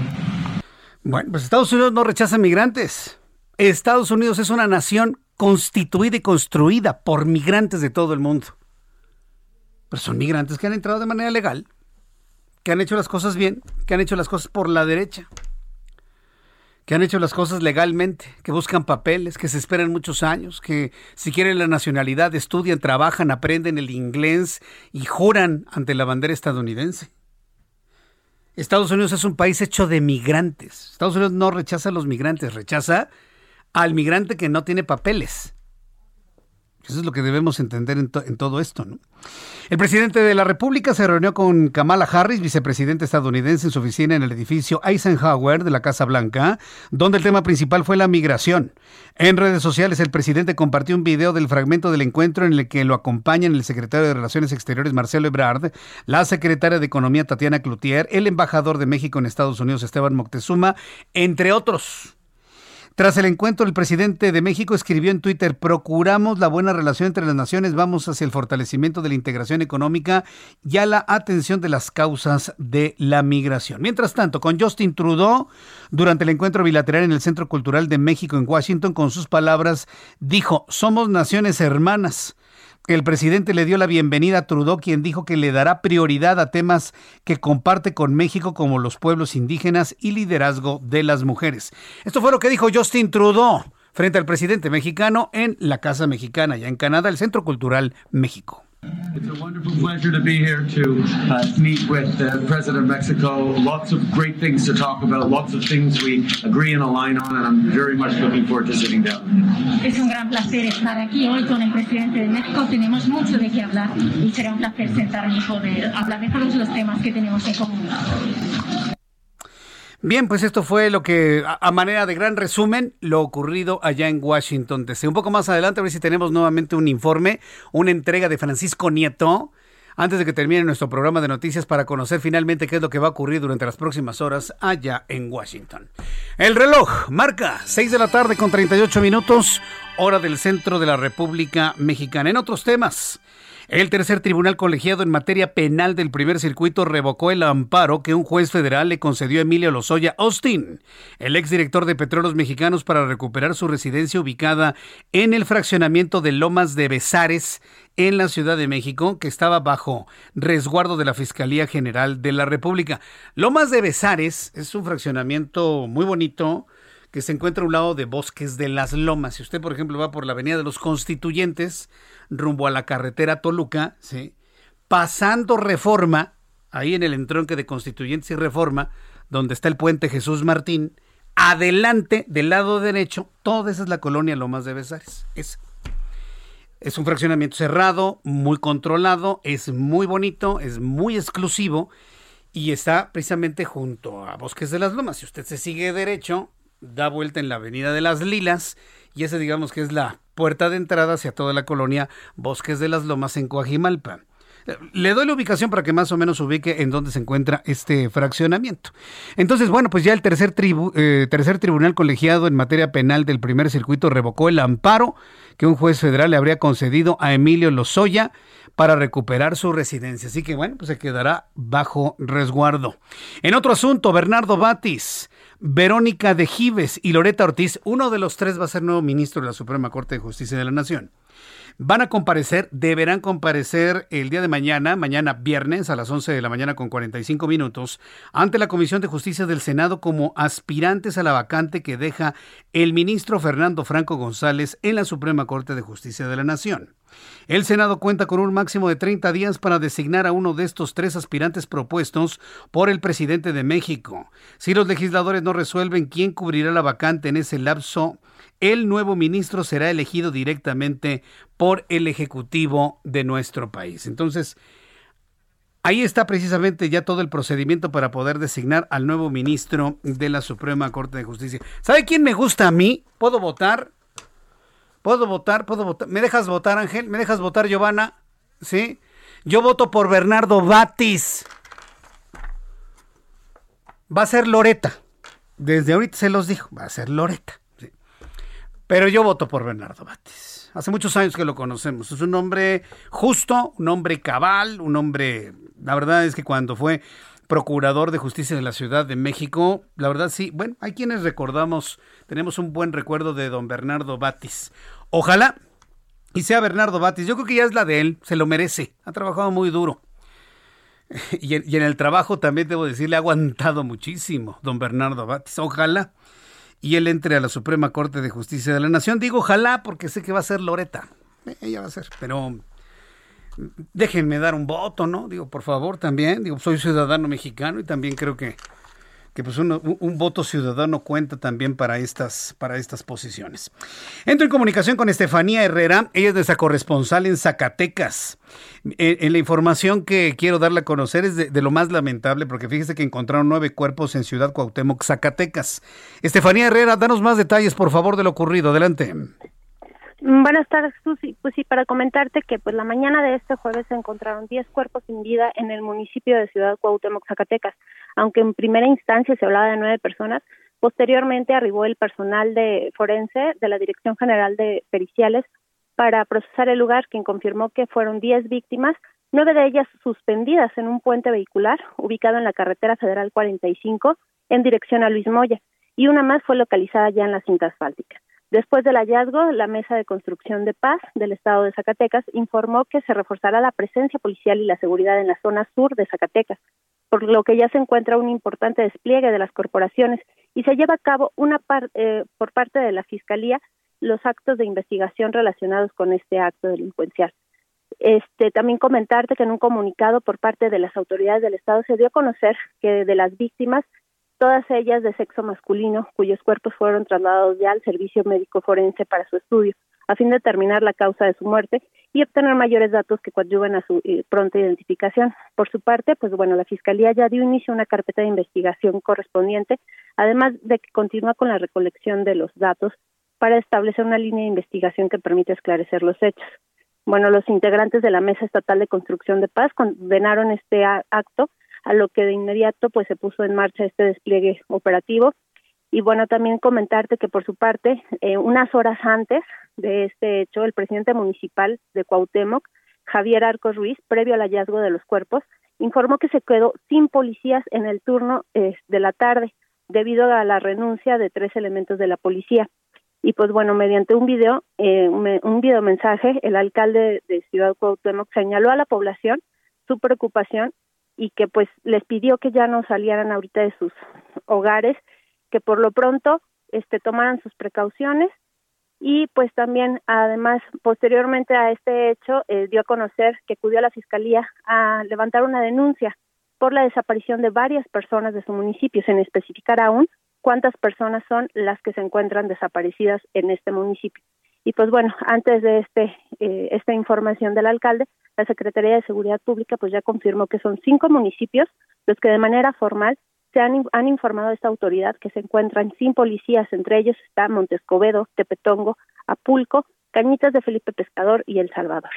Bueno, pues Estados Unidos no rechaza migrantes. Estados Unidos es una nación constituida y construida por migrantes de todo el mundo. Pero son migrantes que han entrado de manera legal que han hecho las cosas bien, que han hecho las cosas por la derecha, que han hecho las cosas legalmente, que buscan papeles, que se esperan muchos años, que si quieren la nacionalidad estudian, trabajan, aprenden el inglés y juran ante la bandera estadounidense. Estados Unidos es un país hecho de migrantes. Estados Unidos no rechaza a los migrantes, rechaza al migrante que no tiene papeles. Eso es lo que debemos entender en, todo esto. ¿no? El presidente de la República se reunió con Kamala Harris, vicepresidente estadounidense, en su oficina en el edificio Eisenhower de la Casa Blanca, donde el tema principal fue la migración. En redes sociales, el presidente compartió un video del fragmento del encuentro en el que lo acompañan el secretario de Relaciones Exteriores, Marcelo Ebrard, la secretaria de Economía, Tatiana Cloutier, el embajador de México en Estados Unidos, Esteban Moctezuma, entre otros. Tras el encuentro, el presidente de México escribió en Twitter, procuramos la buena relación entre las naciones, vamos hacia el fortalecimiento de la integración económica y a la atención de las causas de la migración. Mientras tanto, con Justin Trudeau, durante el encuentro bilateral en el Centro Cultural de México en Washington, con sus palabras, dijo, somos naciones hermanas. El presidente le dio la bienvenida a Trudeau, quien dijo que le dará prioridad a temas que comparte con México como los pueblos indígenas y liderazgo de las mujeres. Esto fue lo que dijo Justin Trudeau frente al presidente mexicano en la Casa Mexicana, ya en Canadá, el Centro Cultural México. It's a wonderful pleasure to be here to uh, meet with the President of Mexico. Lots of great things to talk about, lots of things we agree and align on, and I'm very much looking forward to sitting down. Es un gran placer estar aquí hoy con el presidente de México. Tenemos mucho de qué hablar y será un placer sentarme y poder hablar de todos los temas que tenemos en común. Bien, pues esto fue lo que, a, manera de gran resumen, lo ocurrido allá en Washington DC. Un poco más adelante, a ver si tenemos nuevamente un informe, una entrega de Francisco Nieto, antes de que termine nuestro programa de noticias para conocer finalmente qué es lo que va a ocurrir durante las próximas horas allá en Washington. El reloj marca 6 de la tarde con 38 minutos, hora del centro de la República Mexicana. En otros temas. El tercer tribunal colegiado en materia penal del primer circuito revocó el amparo que un juez federal le concedió a Emilio Lozoya Austin, el exdirector de Petróleos Mexicanos, para recuperar su residencia ubicada en el fraccionamiento de Lomas de Besares, en la Ciudad de México, que estaba bajo resguardo de la Fiscalía General de la República. Lomas de Besares es un fraccionamiento muy bonito que se encuentra a un lado de Bosques de las Lomas. Si usted, por ejemplo, va por la Avenida de los Constituyentes, rumbo a la carretera Toluca, ¿sí? pasando Reforma, ahí en el entronque de Constituyentes y Reforma, donde está el puente Jesús Martín, adelante, del lado derecho, toda esa es la colonia Lomas de Besares. Es, es un fraccionamiento cerrado, muy controlado, es muy bonito, es muy exclusivo y está precisamente junto a Bosques de las Lomas. Si usted se sigue derecho, da vuelta en la Avenida de las Lilas y ese digamos que es la puerta de entrada hacia toda la colonia Bosques de las Lomas en Coajimalpa. Le doy la ubicación para que más o menos ubique en dónde se encuentra este fraccionamiento. Entonces, bueno, pues ya el tercer, eh, tercer tribunal colegiado en materia penal del primer circuito revocó el amparo que un juez federal le habría concedido a Emilio Lozoya para recuperar su residencia. Así que, bueno, pues se quedará bajo resguardo. En otro asunto, Bernardo Batis Verónica de Gives y Loreta Ortiz, uno de los tres va a ser nuevo ministro de la Suprema Corte de Justicia de la Nación. Van a comparecer, deberán comparecer el día de mañana, mañana viernes a las 11 de la mañana con 45 minutos, ante la Comisión de Justicia del Senado como aspirantes a la vacante que deja el ministro Fernando Franco González en la Suprema Corte de Justicia de la Nación. El Senado cuenta con un máximo de 30 días para designar a uno de estos tres aspirantes propuestos por el presidente de México. Si los legisladores no resuelven quién cubrirá la vacante en ese lapso, el nuevo ministro será elegido directamente por el Ejecutivo de nuestro país. Entonces, ahí está precisamente ya todo el procedimiento para poder designar al nuevo ministro de la Suprema Corte de Justicia. ¿Sabe quién me gusta a mí? ¿Puedo votar? ¿Puedo votar? ¿Puedo votar? ¿Me dejas votar, Ángel? ¿Me dejas votar, Giovanna? ¿Sí? Yo voto por Bernardo Batis. Va a ser Loreta. Desde ahorita se los dijo, va a ser Loreta. Pero yo voto por Bernardo Batis. Hace muchos años que lo conocemos. Es un hombre justo, un hombre cabal, un hombre... La verdad es que cuando fue procurador de justicia de la Ciudad de México. La verdad sí, bueno, hay quienes recordamos, tenemos un buen recuerdo de don Bernardo Batis. Ojalá y sea Bernardo Batis, yo creo que ya es la de él, se lo merece, ha trabajado muy duro. Y en, el trabajo también debo decirle, ha aguantado muchísimo don Bernardo Batis. Ojalá y él entre a la Suprema Corte de Justicia de la Nación. Digo ojalá porque sé que va a ser Loreta. Ella va a ser, pero déjenme dar un voto, ¿no? Digo, por favor, también. Digo, soy ciudadano mexicano y también creo que, que pues un, voto ciudadano cuenta también para estas, para estas posiciones. Entro en comunicación con Estefanía Herrera, ella es nuestra corresponsal en Zacatecas. En, la información que quiero darle a conocer es de, lo más lamentable, porque fíjese que encontraron nueve cuerpos en Ciudad Cuauhtémoc, Zacatecas. Estefanía Herrera, danos más detalles, por favor, de lo ocurrido. Adelante. Buenas tardes, Susi. Pues sí, para comentarte que pues la mañana de este jueves se encontraron 10 cuerpos sin vida en el municipio de Ciudad Cuauhtémoc, Zacatecas. Aunque en primera instancia se hablaba de nueve personas, posteriormente arribó el personal de forense de la Dirección General de Periciales para procesar el lugar, quien confirmó que fueron 10 víctimas, nueve de ellas suspendidas en un puente vehicular ubicado en la carretera federal 45 en dirección a Luis Moya, y una más fue localizada ya en la cinta asfáltica. Después del hallazgo, la Mesa de Construcción de Paz del Estado de Zacatecas informó que se reforzará la presencia policial y la seguridad en la zona sur de Zacatecas, por lo que ya se encuentra un importante despliegue de las corporaciones y se lleva a cabo una eh, por parte de la Fiscalía los actos de investigación relacionados con este acto delincuencial. Este, también comentarte que en un comunicado por parte de las autoridades del Estado se dio a conocer que de las víctimas, todas ellas de sexo masculino, cuyos cuerpos fueron trasladados ya al servicio médico forense para su estudio, a fin de determinar la causa de su muerte y obtener mayores datos que coadyuven a su eh, pronta identificación. Por su parte, pues bueno, la Fiscalía ya dio inicio a una carpeta de investigación correspondiente, además de que continúa con la recolección de los datos para establecer una línea de investigación que permita esclarecer los hechos. Bueno, los integrantes de la Mesa Estatal de Construcción de Paz condenaron este acto, a lo que de inmediato pues se puso en marcha este despliegue operativo. Y bueno, también comentarte que por su parte, eh, unas horas antes de este hecho, el presidente municipal de Cuauhtémoc, Javier Arcos Ruiz, previo al hallazgo de los cuerpos, informó que se quedó sin policías en el turno eh, de la tarde debido a la renuncia de tres elementos de la policía. Y pues bueno, mediante un video, eh, un video mensaje, el alcalde de Ciudad Cuauhtémoc señaló a la población su preocupación y que pues les pidió que ya no salieran ahorita de sus hogares, que por lo pronto este tomaran sus precauciones y pues también además posteriormente a este hecho eh, dio a conocer que acudió a la fiscalía a levantar una denuncia por la desaparición de varias personas de su municipio, sin especificar aún cuántas personas son las que se encuentran desaparecidas en este municipio. Y pues bueno, antes de este eh, esta información del alcalde, la Secretaría de Seguridad Pública pues ya confirmó que son cinco municipios los que de manera formal se han, han informado a esta autoridad que se encuentran sin policías, entre ellos está Montescobedo, Tepetongo, Apulco, Cañitas de Felipe Pescador y El Salvador.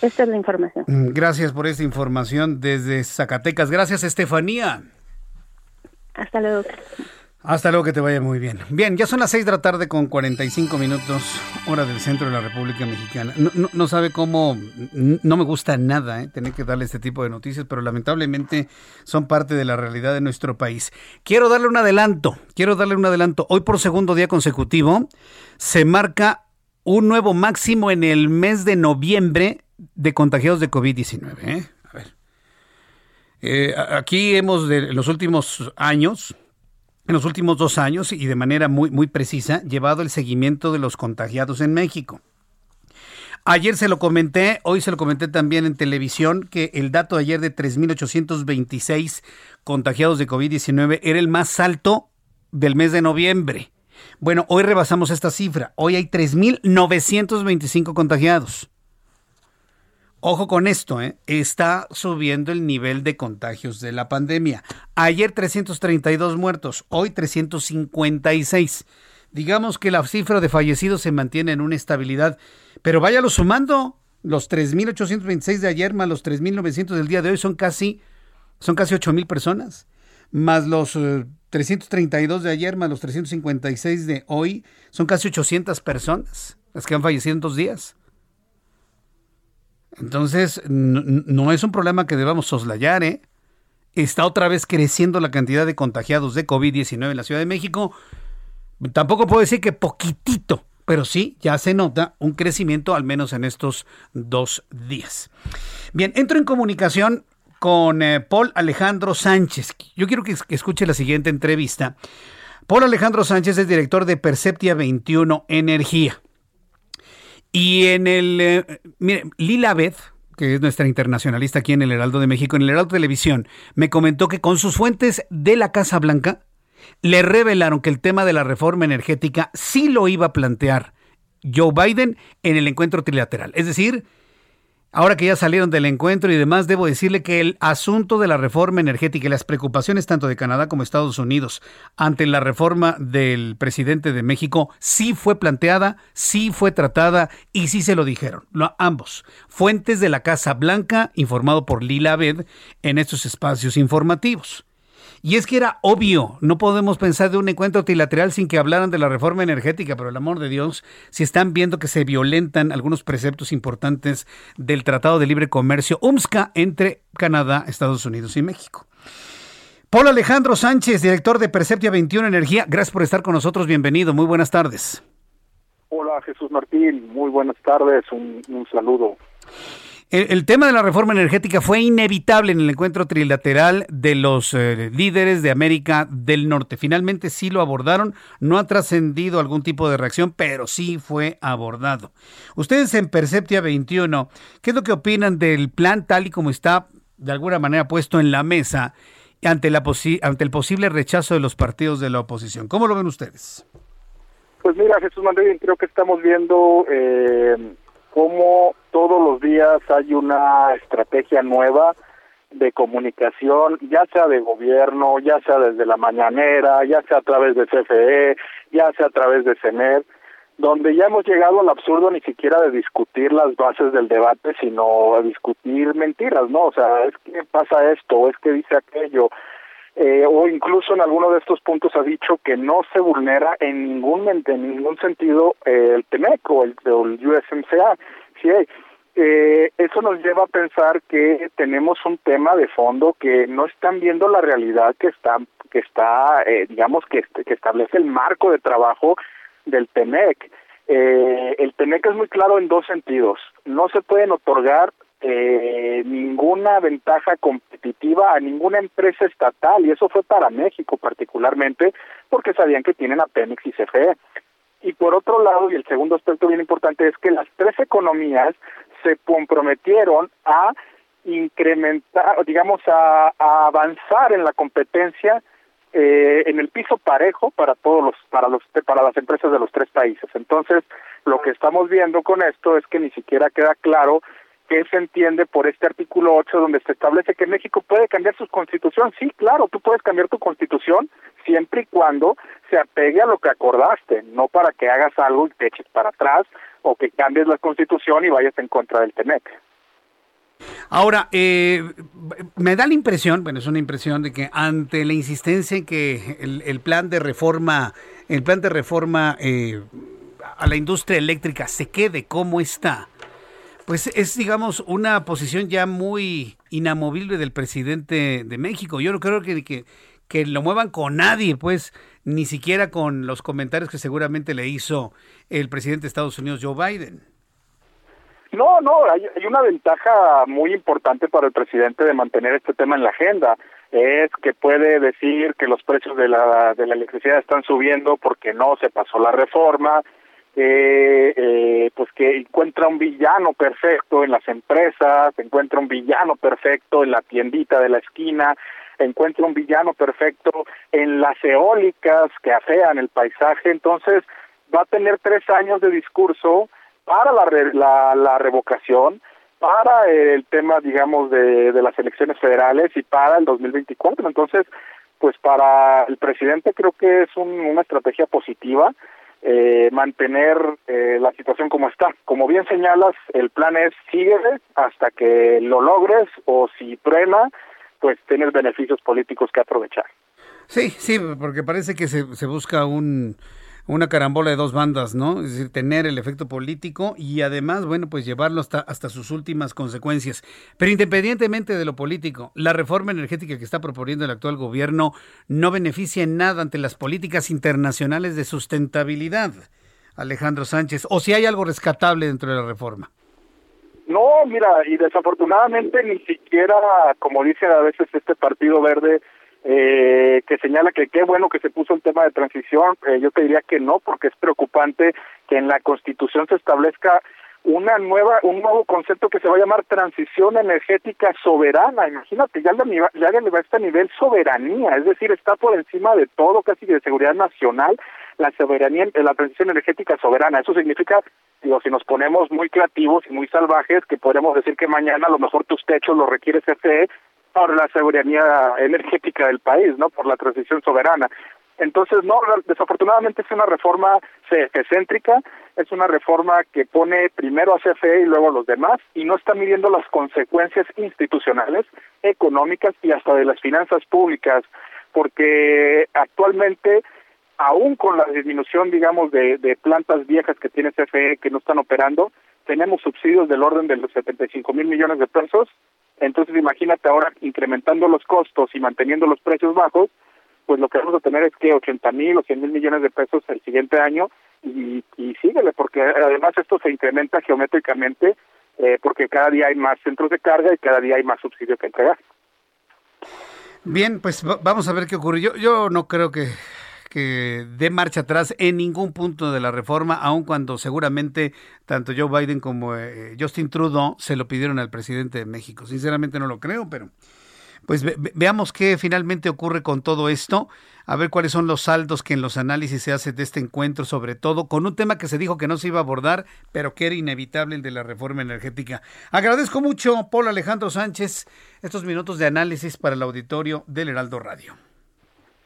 Esta es la información. Mm, gracias por esta información desde Zacatecas. Gracias, Estefanía. Hasta luego. Hasta luego, que te vaya muy bien. Bien, ya son las 6 de la tarde con 45 minutos, hora del centro de la República Mexicana. No, sabe cómo, no me gusta nada ¿eh? tener que darle este tipo de noticias, pero lamentablemente son parte de la realidad de nuestro país. Quiero darle un adelanto, quiero darle un adelanto. Hoy por segundo día consecutivo se marca un nuevo máximo en el mes de noviembre de contagiados de COVID-19. ¿eh? Eh, aquí hemos, de los últimos años, en los últimos dos años y de manera muy, muy precisa, llevado el seguimiento de los contagiados en México. Ayer se lo comenté, hoy se lo comenté también en televisión, que el dato de ayer de 3.826 contagiados de COVID-19 era el más alto del mes de noviembre. Bueno, hoy rebasamos esta cifra. Hoy hay 3.925 contagiados. Ojo con esto, ¿eh? está subiendo el nivel de contagios de la pandemia. Ayer 332 muertos, hoy 356. Digamos que la cifra de fallecidos se mantiene en una estabilidad, pero váyalo sumando. Los 3.826 de ayer más los 3.900 del día de hoy son casi, son casi 8.000 personas. Más los 332 eh, de ayer más los 356 de hoy son casi 800 personas las que han fallecido en dos días. Entonces, no, es un problema que debamos soslayar, ¿eh? Está otra vez creciendo la cantidad de contagiados de COVID-19 en la Ciudad de México. Tampoco puedo decir que poquitito, pero sí, ya se nota un crecimiento, al menos en estos dos días. Bien, entro en comunicación con eh, Paul Alejandro Sánchez. Yo quiero que, que escuche la siguiente entrevista. Paul Alejandro Sánchez es director de Perceptia 21 Energía. Y en el, eh, mire, Lila Beth, que es nuestra internacionalista aquí en el Heraldo de México, en el Heraldo Televisión, me comentó que con sus fuentes de la Casa Blanca le revelaron que el tema de la reforma energética sí lo iba a plantear Joe Biden en el encuentro trilateral. Es decir, Ahora que ya salieron del encuentro y demás, debo decirle que el asunto de la reforma energética y las preocupaciones tanto de Canadá como Estados Unidos ante la reforma del presidente de México sí fue planteada, sí fue tratada y sí se lo dijeron. ambos. Fuentes de la Casa Blanca, informado por Lila Abed en estos espacios informativos. Y es que era obvio, no podemos pensar de un encuentro trilateral sin que hablaran de la reforma energética, pero el amor de Dios, si están viendo que se violentan algunos preceptos importantes del Tratado de Libre Comercio UMSCA entre Canadá, Estados Unidos y México. Paul Alejandro Sánchez, director de Perceptia 21 Energía, gracias por estar con nosotros, bienvenido, muy buenas tardes. Hola Jesús Martín, muy buenas tardes, un, un saludo. El, tema de la reforma energética fue inevitable en el encuentro trilateral de los eh, líderes de América del Norte. Finalmente sí lo abordaron, no ha trascendido algún tipo de reacción, pero sí fue abordado. Ustedes en Perceptia 21, ¿qué es lo que opinan del plan tal y como está de alguna manera puesto en la mesa ante, la ante el posible rechazo de los partidos de la oposición? ¿Cómo lo ven ustedes? Pues mira, Jesús Manuel, creo que estamos viendo eh, cómo todos los días hay una estrategia nueva de comunicación, ya sea de gobierno, ya sea desde la mañanera, ya sea a través de CFE, ya sea a través de CENER, donde ya hemos llegado al absurdo ni siquiera de discutir las bases del debate, sino a discutir mentiras, ¿no? O sea, es que pasa esto, es que dice aquello, eh, o incluso en alguno de estos puntos ha dicho que no se vulnera en ningún en ningún sentido eh, el TEMEC o el, USMCA. Sí, eh, eso nos lleva a pensar que tenemos un tema de fondo que no están viendo la realidad que está que está eh, digamos que, que establece el marco de trabajo del TEMEC. Eh, el TEMEC es muy claro en dos sentidos. No se pueden otorgar eh, ninguna ventaja competitiva a ninguna empresa estatal y eso fue para México particularmente porque sabían que tienen a Pemex y CFE. Y por otro lado, y el segundo aspecto bien importante es que las tres economías se comprometieron a incrementar, digamos, a, avanzar en la competencia eh, en el piso parejo para todos los, para los, para las empresas de los tres países. Entonces, lo que estamos viendo con esto es que ni siquiera queda claro qué se entiende por este artículo 8 donde se establece que México puede cambiar su constitución. Sí, claro, tú puedes cambiar tu constitución siempre y cuando se apegue a lo que acordaste, no para que hagas algo y te eches para atrás o que cambies la constitución y vayas en contra del TEMEC. Ahora, eh, me da la impresión, bueno, es una impresión de que ante la insistencia en que el, plan de reforma, el plan de reforma eh, a la industria eléctrica se quede como está, pues es, digamos, una posición ya muy inamovible del presidente de México. Yo no creo que, que, lo muevan con nadie, pues, ni siquiera con los comentarios que seguramente le hizo el presidente de Estados Unidos, Joe Biden. No, no, hay, hay, una ventaja muy importante para el presidente de mantener este tema en la agenda. Es que puede decir que los precios de la, de la electricidad están subiendo porque no se pasó la reforma, que eh, pues que encuentra un villano perfecto en las empresas, encuentra un villano perfecto en la tiendita de la esquina, encuentra un villano perfecto en las eólicas que afean el paisaje, entonces va a tener tres años de discurso para la, la, la revocación, para el tema, digamos, de, de las elecciones federales y para el 2024. Entonces, pues para el presidente creo que es un, una estrategia positiva eh, mantener eh, la situación como está. Como bien señalas, el plan es sigue hasta que lo logres o si truena, pues tienes beneficios políticos que aprovechar. Sí, sí, porque parece que se, se busca un, una carambola de dos bandas, ¿no? Es decir, tener el efecto político y además, bueno, pues llevarlo hasta, hasta sus últimas consecuencias. Pero independientemente de lo político, la reforma energética que está proponiendo el actual gobierno no beneficia en nada ante las políticas internacionales de sustentabilidad, Alejandro Sánchez, o si hay algo rescatable dentro de la reforma. No, mira, y desafortunadamente ni siquiera, como dice a veces este Partido Verde, eh, que señala que qué bueno que se puso el tema de transición, eh, yo te diría que no, porque es preocupante que en la Constitución se establezca una nueva, un nuevo concepto que se va a llamar transición energética soberana. Imagínate, ya le, ya le va a este nivel soberanía, es decir, está por encima de todo, casi de seguridad nacional, la soberanía, la transición energética soberana. Eso significa, digo, si nos ponemos muy creativos y muy salvajes, que podemos decir que mañana a lo mejor tus techos los requiere CFE por la soberanía energética del país, ¿no? Por la transición soberana. Entonces, no, desafortunadamente es una reforma céntrica, es una reforma que pone primero a CFE y luego a los demás y no está midiendo las consecuencias institucionales, económicas y hasta de las finanzas públicas, porque actualmente, aún con la disminución, digamos, de plantas viejas que tiene CFE que no están operando, tenemos subsidios del orden de los 75 mil millones de pesos entonces imagínate ahora incrementando los costos y manteniendo los precios bajos, pues lo que vamos a tener es que 80 mil o 100 mil millones de pesos el siguiente año y, y síguele, porque además esto se incrementa geométricamente eh, porque cada día hay más centros de carga y cada día hay más subsidio que entregar. Bien, pues vamos a ver qué ocurre. Yo, yo no creo que, que dé marcha atrás en ningún punto de la reforma, aun cuando seguramente tanto Joe Biden como eh, Justin Trudeau se lo pidieron al presidente de México. Sinceramente no lo creo, pero pues veamos qué finalmente ocurre con todo esto, a ver cuáles son los saldos que en los análisis se hace de este encuentro, sobre todo con un tema que se dijo que no se iba a abordar, pero que era inevitable, el de la reforma energética. Agradezco mucho, Paul Alejandro Sánchez, estos minutos de análisis para el auditorio del Heraldo Radio.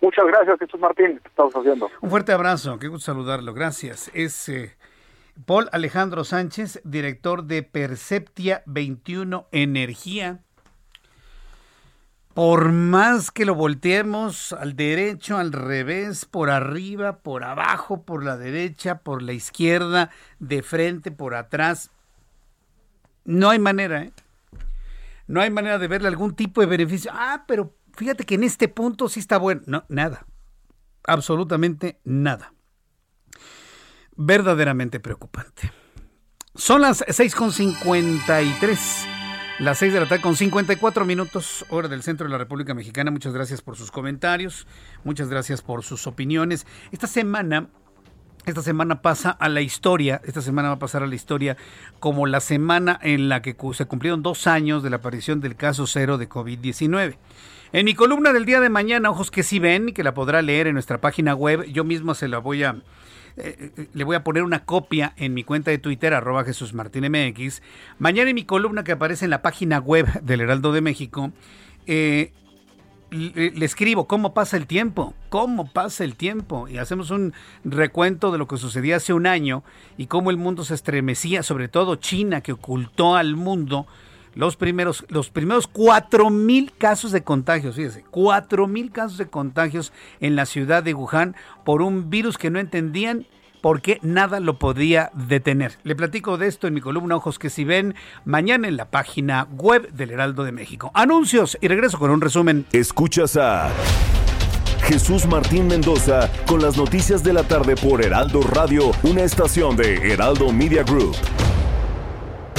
Muchas gracias, Jesús Martín, ¿qué estamos haciendo? Un fuerte abrazo, qué gusto saludarlo, gracias. Es eh, Paul Alejandro Sánchez, director de Perceptia 21 Energía por más que lo volteemos al derecho, al revés, por arriba, por abajo, por la derecha, por la izquierda, de frente, por atrás, no hay manera, ¿eh? No hay manera de verle algún tipo de beneficio. Ah, pero fíjate que en este punto sí está bueno. No, nada. Absolutamente nada. Verdaderamente preocupante. Son las 6.53. Las 6 de la tarde con 54 minutos, hora del centro de la República Mexicana. Muchas gracias por sus comentarios, muchas gracias por sus opiniones. Esta semana, esta semana pasa a la historia, esta semana va a pasar a la historia como la semana en la que se cumplieron dos años de la aparición del caso cero de COVID-19. En mi columna del día de mañana, ojos que sí ven, que la podrá leer en nuestra página web, yo mismo se la voy a eh, eh, le voy a poner una copia en mi cuenta de Twitter, arroba Jesús MX. Mañana en mi columna que aparece en la página web del Heraldo de México, eh, le, escribo cómo pasa el tiempo, cómo pasa el tiempo. Y hacemos un recuento de lo que sucedía hace un año y cómo el mundo se estremecía, sobre todo China, que ocultó al mundo los primeros, los primeros mil casos de contagios, fíjese, mil casos de contagios en la ciudad de Wuhan por un virus que no entendían por qué nada lo podía detener. Le platico de esto en mi columna Ojos que si ven mañana en la página web del Heraldo de México. Anuncios y regreso con un resumen. Escuchas a Jesús Martín Mendoza con las noticias de la tarde por Heraldo Radio, una estación de Heraldo Media Group.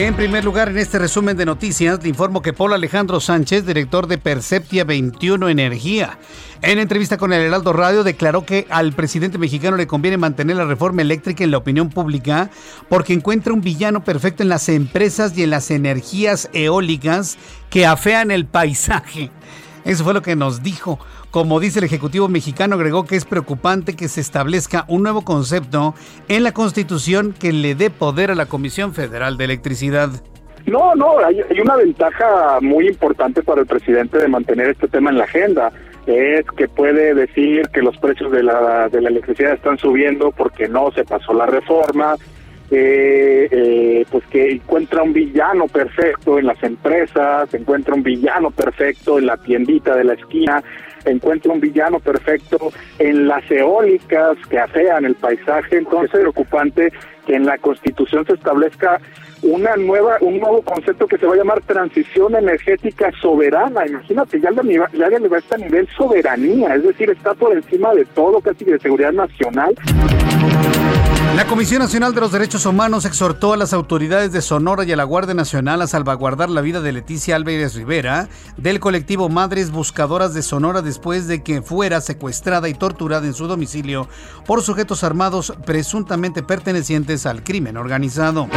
En primer lugar, en este resumen de noticias, le informo que Paul Alejandro Sánchez, director de Perceptia 21 Energía, en entrevista con el Heraldo Radio declaró que al presidente mexicano le conviene mantener la reforma eléctrica en la opinión pública porque encuentra un villano perfecto en las empresas y en las energías eólicas que afean el paisaje. Eso fue lo que nos dijo. Como dice el Ejecutivo mexicano, agregó que es preocupante que se establezca un nuevo concepto en la Constitución que le dé poder a la Comisión Federal de Electricidad. No, no, hay, una ventaja muy importante para el presidente de mantener este tema en la agenda. Es que puede decir que los precios de la, de la electricidad están subiendo porque no se pasó la reforma, eh, pues que encuentra un villano perfecto en las empresas, encuentra un villano perfecto en la tiendita de la esquina, encuentra un villano perfecto en las eólicas que afean el paisaje. Entonces es preocupante que en la Constitución se establezca una nueva un nuevo concepto que se va a llamar transición energética soberana. Imagínate, ya le va a estar a nivel soberanía, es decir, está por encima de todo, casi de seguridad nacional. La Comisión Nacional de los Derechos Humanos exhortó a las autoridades de Sonora y a la Guardia Nacional a salvaguardar la vida de Leticia Álvarez Rivera del colectivo Madres Buscadoras de Sonora después de que fuera secuestrada y torturada en su domicilio por sujetos armados presuntamente pertenecientes al crimen organizado.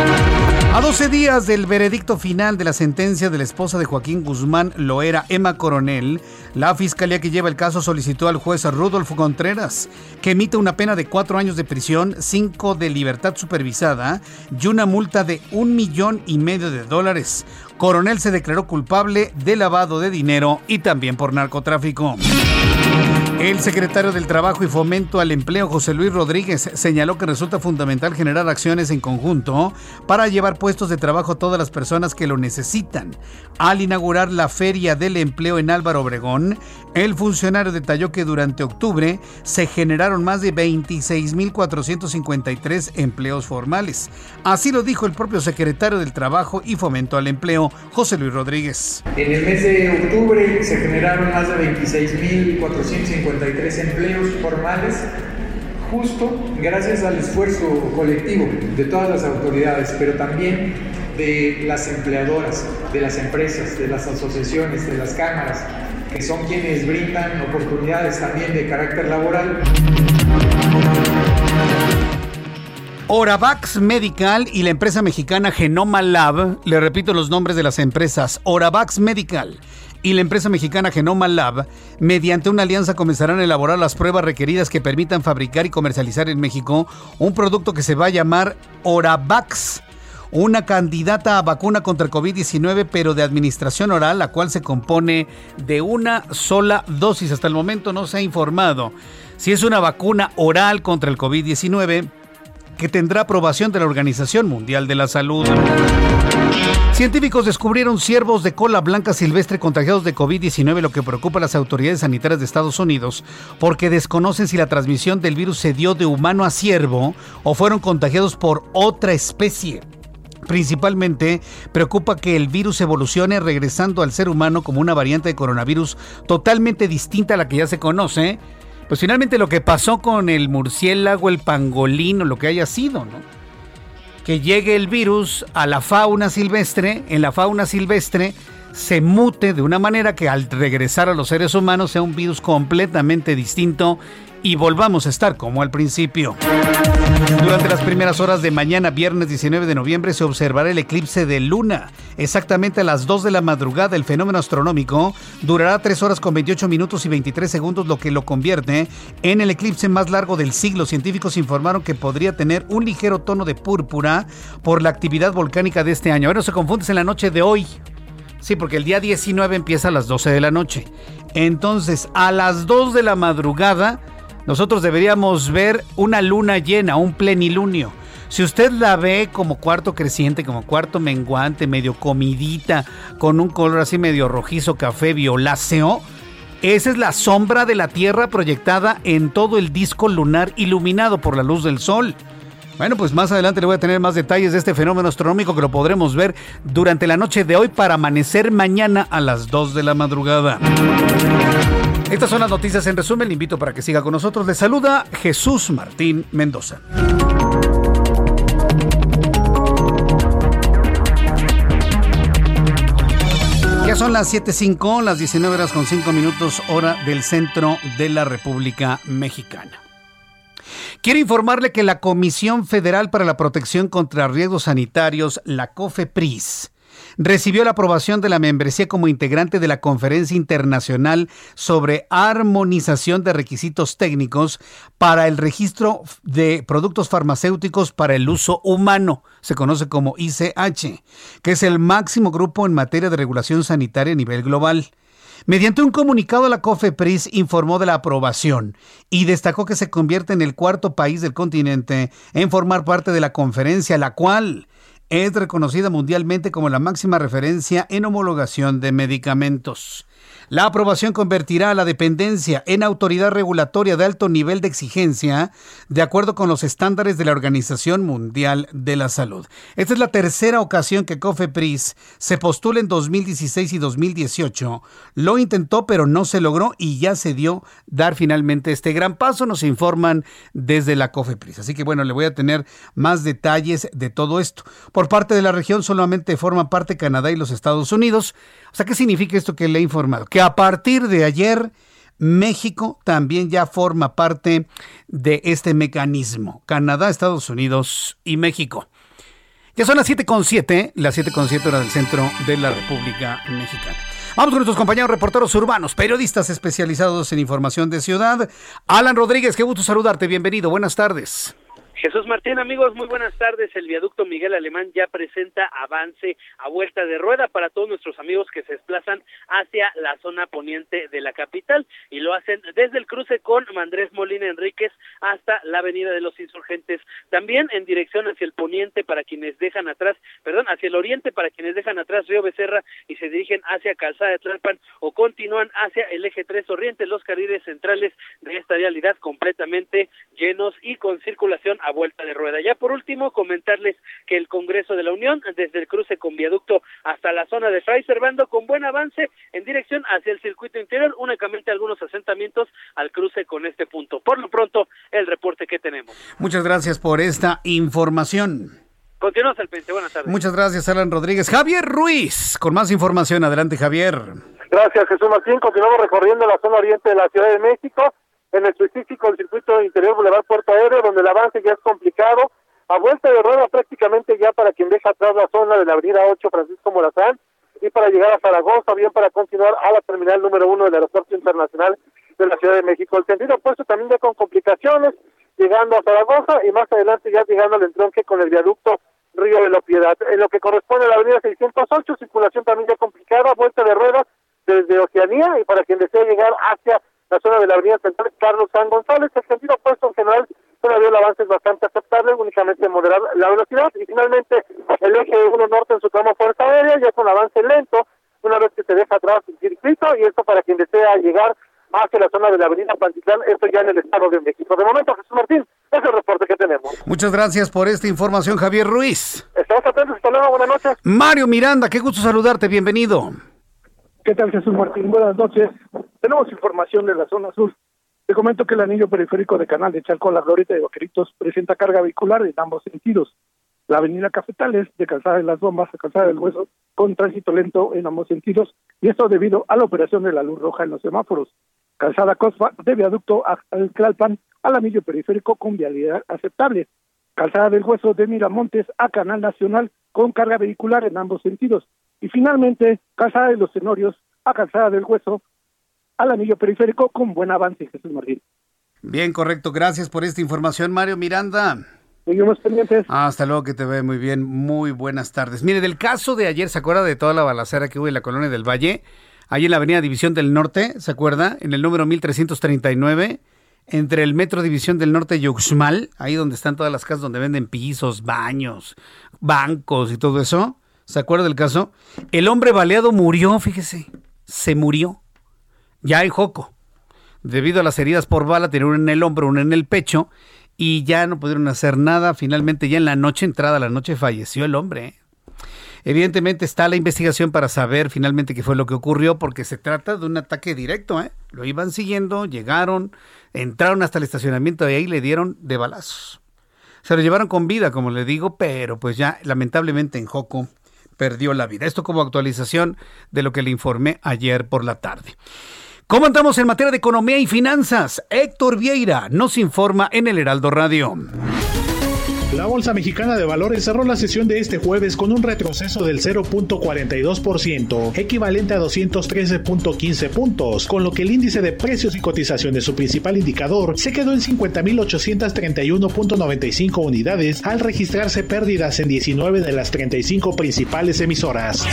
A 12 días del veredicto final de la sentencia de la esposa de Joaquín Guzmán Loera, Emma Coronel, la fiscalía que lleva el caso solicitó al juez Rudolfo Contreras que emita una pena de cuatro años de prisión, cinco de libertad supervisada y una multa de un millón y medio de dólares. Coronel se declaró culpable de lavado de dinero y también por narcotráfico. El secretario del Trabajo y Fomento al Empleo, José Luis Rodríguez, señaló que resulta fundamental generar acciones en conjunto para llevar puestos de trabajo a todas las personas que lo necesitan. Al inaugurar la Feria del Empleo en Álvaro Obregón, el funcionario detalló que durante octubre se generaron más de 26.453 empleos formales. Así lo dijo el propio secretario del Trabajo y Fomento al Empleo, José Luis Rodríguez. En el mes de octubre se generaron más de 26.453 empleos formales, justo gracias al esfuerzo colectivo de todas las autoridades, pero también de las empleadoras, de las empresas, de las asociaciones, de las cámaras, que son quienes brindan oportunidades también de carácter laboral. Oravax Medical y la empresa mexicana Genoma Lab, le repito los nombres de las empresas, Oravax Medical y la empresa mexicana Genoma Lab, mediante una alianza comenzarán a elaborar las pruebas requeridas que permitan fabricar y comercializar en México un producto que se va a llamar Oravax una candidata a vacuna contra el COVID-19, pero de administración oral, la cual se compone de una sola dosis. Hasta el momento no se ha informado si es una vacuna oral contra el COVID-19 que tendrá aprobación de la Organización Mundial de la Salud. Científicos descubrieron ciervos de cola blanca silvestre contagiados de COVID-19, lo que preocupa a las autoridades sanitarias de Estados Unidos, porque desconocen si la transmisión del virus se dio de humano a ciervo o fueron contagiados por otra especie. Principalmente preocupa que el virus evolucione regresando al ser humano como una variante de coronavirus totalmente distinta a la que ya se conoce. Pues finalmente lo que pasó con el murciélago, el pangolín o lo que haya sido, ¿no? Que llegue el virus a la fauna silvestre, en la fauna silvestre se mute de una manera que al regresar a los seres humanos sea un virus completamente distinto y volvamos a estar como al principio. Durante las primeras horas de mañana, viernes 19 de noviembre, se observará el eclipse de luna. Exactamente a las 2 de la madrugada, el fenómeno astronómico durará 3 horas con 28 minutos y 23 segundos, lo que lo convierte en el eclipse más largo del siglo. Científicos informaron que podría tener un ligero tono de púrpura por la actividad volcánica de este año. Ahora no se confundes en la noche de hoy. Sí, porque el día 19 empieza a las 12 de la noche. Entonces, a las 2 de la madrugada nosotros deberíamos ver una luna llena, un plenilunio. Si usted la ve como cuarto creciente, como cuarto menguante, medio comidita, con un color así medio rojizo, café, violáceo, esa es la sombra de la Tierra proyectada en todo el disco lunar iluminado por la luz del Sol. Bueno, pues más adelante le voy a tener más detalles de este fenómeno astronómico que lo podremos ver durante la noche de hoy para amanecer mañana a las 2 de la madrugada. Estas son las noticias en resumen. Le invito para que siga con nosotros. Le saluda Jesús Martín Mendoza. Ya son las 7.05, las 19 horas con 5 minutos, hora del centro de la República Mexicana. Quiero informarle que la Comisión Federal para la Protección contra Riesgos Sanitarios, la COFEPRIS, recibió la aprobación de la membresía como integrante de la Conferencia Internacional sobre Armonización de Requisitos Técnicos para el Registro de Productos Farmacéuticos para el Uso Humano, se conoce como ICH, que es el máximo grupo en materia de regulación sanitaria a nivel global. Mediante un comunicado, la COFEPRIS informó de la aprobación y destacó que se convierte en el cuarto país del continente en formar parte de la conferencia, la cual es reconocida mundialmente como la máxima referencia en homologación de medicamentos. La aprobación convertirá a la dependencia en autoridad regulatoria de alto nivel de exigencia de acuerdo con los estándares de la Organización Mundial de la Salud. Esta es la tercera ocasión que COFEPRIS se postula en 2016 y 2018. Lo intentó pero no se logró y ya se dio dar finalmente este gran paso, nos informan desde la COFEPRIS. Así que bueno, le voy a tener más detalles de todo esto. Por parte de la región solamente forman parte Canadá y los Estados Unidos. O sea, ¿qué significa esto que le he Que a partir de ayer México también ya forma parte de este mecanismo. Canadá, Estados Unidos y México. Ya son las 7.7, las 7.7 horas del centro de la República Mexicana. Vamos con nuestros compañeros reporteros urbanos, periodistas especializados en información de ciudad. Alan Rodríguez, qué gusto saludarte, bienvenido, buenas tardes. Jesús Martín, amigos, muy buenas tardes. El viaducto Miguel Alemán ya presenta avance a vuelta de rueda para todos nuestros amigos que se desplazan hacia la zona poniente de la capital y lo hacen desde el cruce con Mandrés Molina Enríquez hasta la Avenida de los Insurgentes. También en dirección hacia el poniente para quienes dejan atrás, perdón, hacia el oriente para quienes dejan atrás Río Becerra y se dirigen hacia Calzada de Tlalpan o continúan hacia el eje 3 Oriente, los carriles centrales de esta vialidad completamente llenos y con circulación a vuelta de rueda. Ya por último, comentarles que el Congreso de la Unión, desde el cruce con viaducto hasta la zona de Fray Servando, con buen avance en dirección hacia el circuito interior, únicamente algunos asentamientos al cruce con este punto. Por lo pronto, el reporte que tenemos. Muchas gracias por esta información. Continuamos al pendiente. Buenas tardes. Muchas gracias, Alan Rodríguez. Javier Ruiz, con más información. Adelante, Javier. Gracias, Jesús Martín. Continuamos recorriendo la zona oriente de la Ciudad de México en específico el circuito interior Boulevard Puerto Aéreo, donde el avance ya es complicado. A vuelta de rueda prácticamente ya para quien deja atrás la zona de la avenida 8 Francisco Morazán y para llegar a Zaragoza, bien para continuar a la terminal número uno del Aeropuerto Internacional de la Ciudad de México. El sentido opuesto también ya con complicaciones, llegando a Zaragoza y más adelante ya llegando al entronque con el viaducto Río de la Piedad. En lo que corresponde a la avenida 608, circulación también ya complicada, vuelta de rueda desde Oceanía y para quien desea llegar hacia la zona de la avenida central Carlos San González. El sentido opuesto en general todavía el avance es bastante aceptable, únicamente moderar la velocidad. Y finalmente el eje 1 norte en su tramo fuerza aérea, ya con avance lento, una vez que se deja atrás el circuito, y esto para quien desea llegar hacia la zona de la avenida Pantitlán, esto ya en el estado de México. De momento, Jesús Martín, es el reporte que tenemos. Muchas gracias por esta información, Javier Ruiz. Estamos atentos, hasta luego, buenas noches. Mario Miranda, qué gusto saludarte, bienvenido. ¿Qué tal, Jesús Martín? Buenas noches. Tenemos información de la zona sur. Te comento que el anillo periférico de Canal de Chalco, la Glorieta de Vaqueritos, presenta carga vehicular en ambos sentidos. La avenida Cafetales, de Calzada de las Bombas a Calzada del Hueso, con tránsito lento en ambos sentidos, y esto debido a la operación de la luz roja en los semáforos. Calzada Cosfa, de viaducto al Tlalpan, al anillo periférico con vialidad aceptable. Calzada del Hueso de Miramontes a Canal Nacional, con carga vehicular en ambos sentidos. Y finalmente, Calzada de los Cenorios a Calzada del Hueso, al anillo periférico con buen avance, Jesús Martín. Bien, correcto. Gracias por esta información, Mario Miranda. Seguimos pendientes. Hasta luego, que te ve muy bien. Muy buenas tardes. Mire, del caso de ayer, ¿se acuerda de toda la balacera que hubo en la colonia del Valle? Ahí en la avenida División del Norte, ¿se acuerda? En el número 1339, entre el Metro División del Norte y Uxmal, ahí donde están todas las casas donde venden pisos, baños, bancos y todo eso. ¿Se acuerda del caso? El hombre baleado murió, fíjese. Se murió. Ya en Joco. Debido a las heridas por bala, tenía una en el hombro, una en el pecho, y ya no pudieron hacer nada. Finalmente, ya en la noche, entrada la noche, falleció el hombre. ¿eh? Evidentemente está la investigación para saber finalmente qué fue lo que ocurrió, porque se trata de un ataque directo. ¿eh? Lo iban siguiendo, llegaron, entraron hasta el estacionamiento y ahí le dieron de balazos. Se lo llevaron con vida, como le digo, pero pues ya lamentablemente en Joco perdió la vida. Esto como actualización de lo que le informé ayer por la tarde. ¿Cómo andamos en materia de economía y finanzas? Héctor Vieira nos informa en el Heraldo Radio. La Bolsa Mexicana de Valores cerró la sesión de este jueves con un retroceso del 0.42%, equivalente a 213.15 puntos, con lo que el índice de precios y cotizaciones, su principal indicador, se quedó en 50.831.95 unidades al registrarse pérdidas en 19 de las 35 principales emisoras.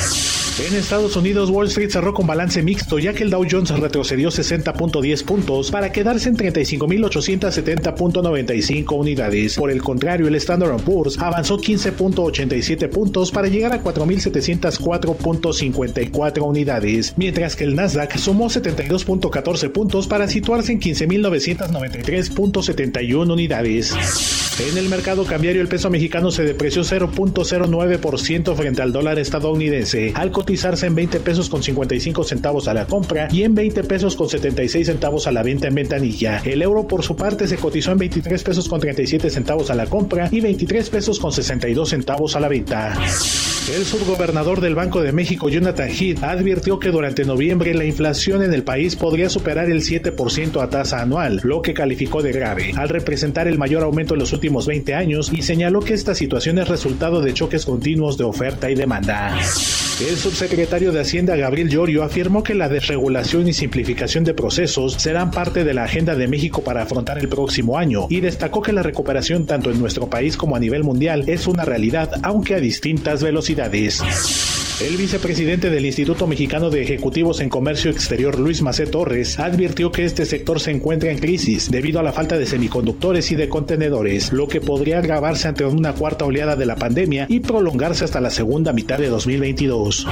En Estados Unidos, Wall Street cerró con balance mixto, ya que el Dow Jones retrocedió 60.10 puntos para quedarse en 35.870.95 unidades. Por el contrario, el Standard Poor's avanzó 15.87 puntos para llegar a 4.704.54 unidades, mientras que el Nasdaq sumó 72.14 puntos para situarse en 15.993.71 unidades. En el mercado cambiario el peso mexicano se depreció 0.09% frente al dólar estadounidense, al cotizarse en 20 pesos con 55 centavos a la compra y en 20 pesos con 76 centavos a la venta en ventanilla. El euro por su parte se cotizó en 23 pesos con 37 centavos a la compra y 23 pesos con 62 centavos a la venta. El subgobernador del Banco de México, Jonathan Heath, advirtió que durante noviembre la inflación en el país podría superar el 7% a tasa anual, lo que calificó de grave, al representar el mayor aumento en los últimos 20 años y señaló que esta situación es resultado de choques continuos de oferta y demanda. El subsecretario de Hacienda Gabriel Llorio afirmó que la desregulación y simplificación de procesos serán parte de la agenda de México para afrontar el próximo año y destacó que la recuperación tanto en nuestro país como a nivel mundial es una realidad, aunque a distintas velocidades. El vicepresidente del Instituto Mexicano de Ejecutivos en Comercio Exterior, Luis Macé Torres, advirtió que este sector se encuentra en crisis debido a la falta de semiconductores y de contenedores, lo que podría agravarse ante una cuarta oleada de la pandemia y prolongarse hasta la segunda mitad de 2022.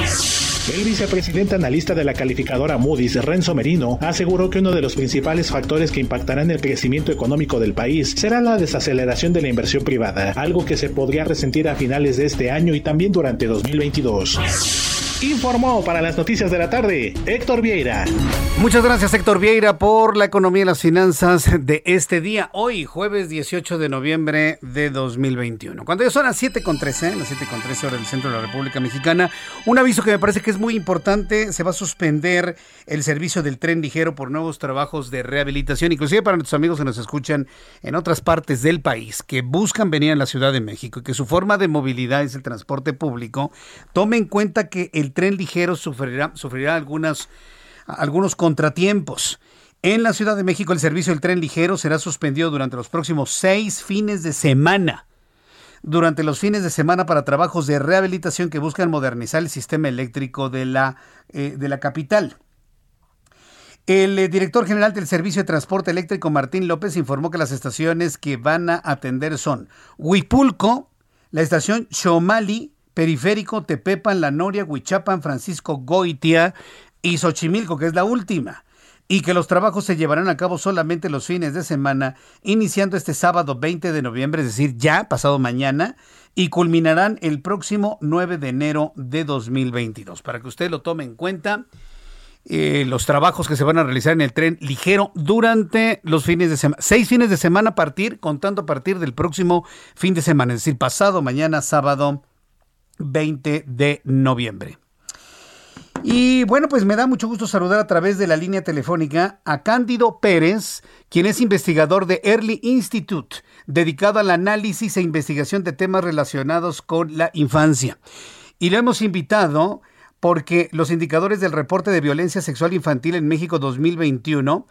El vicepresidente analista de la calificadora Moody's, Renzo Merino, aseguró que uno de los principales factores que impactarán el crecimiento económico del país será la desaceleración de la inversión privada, algo que se podría resentir a finales de este año y también durante 2022. Informó para las noticias de la tarde Héctor Vieira. Muchas gracias Héctor Vieira por la economía y las finanzas de este día, hoy jueves 18 de noviembre de 2021. Cuando ya son las 7.13, las 7.13 horas del centro de la República Mexicana, un aviso que me parece que es muy importante, se va a suspender el servicio del tren ligero por nuevos trabajos de rehabilitación, inclusive para nuestros amigos que nos escuchan en otras partes del país, que buscan venir a la Ciudad de México y que su forma de movilidad es el transporte público, tome en cuenta que el tren ligero sufrirá, sufrirá algunas, algunos contratiempos. En la Ciudad de México el servicio del tren ligero será suspendido durante los próximos seis fines de semana. Durante los fines de semana para trabajos de rehabilitación que buscan modernizar el sistema eléctrico de la, eh, de la capital. El eh, director general del Servicio de Transporte Eléctrico, Martín López, informó que las estaciones que van a atender son Huipulco, la estación Xomali, Periférico, Tepepan, La Noria, Huichapan, Francisco Goitia y Xochimilco, que es la última. Y que los trabajos se llevarán a cabo solamente los fines de semana, iniciando este sábado 20 de noviembre, es decir, ya pasado mañana, y culminarán el próximo 9 de enero de 2022. Para que usted lo tome en cuenta, eh, los trabajos que se van a realizar en el tren ligero durante los fines de semana. Seis fines de semana a partir, contando a partir del próximo fin de semana, es decir, pasado mañana, sábado 20 de noviembre. Y bueno, pues me da mucho gusto saludar a través de la línea telefónica a Cándido Pérez, quien es investigador de Early Institute, dedicado al análisis e investigación de temas relacionados con la infancia. Y lo hemos invitado porque los indicadores del reporte de violencia sexual infantil en México 2021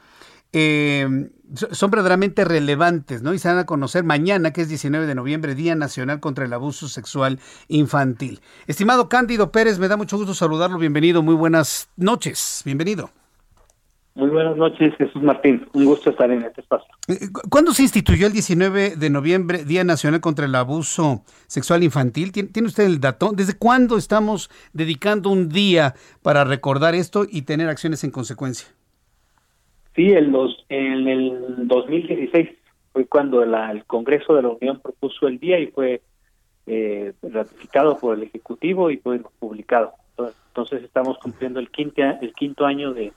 eh, son verdaderamente relevantes, ¿no? Y se van a conocer mañana, que es 19 de noviembre, Día Nacional contra el Abuso Sexual Infantil. Estimado Cándido Pérez, me da mucho gusto saludarlo. Bienvenido, muy buenas noches. Bienvenido. Muy buenas noches, Jesús Martín. Un gusto estar en este espacio. Eh, ¿Cuándo se instituyó el 19 de noviembre, Día Nacional contra el Abuso Sexual Infantil? ¿Tiene usted el dato? ¿Desde cuándo estamos dedicando un día para recordar esto y tener acciones en consecuencia? Sí, el en el 2016 fue cuando el Congreso de la Unión propuso el día y fue eh, ratificado por el Ejecutivo y fue publicado. Entonces estamos cumpliendo el, quinto el quinto año de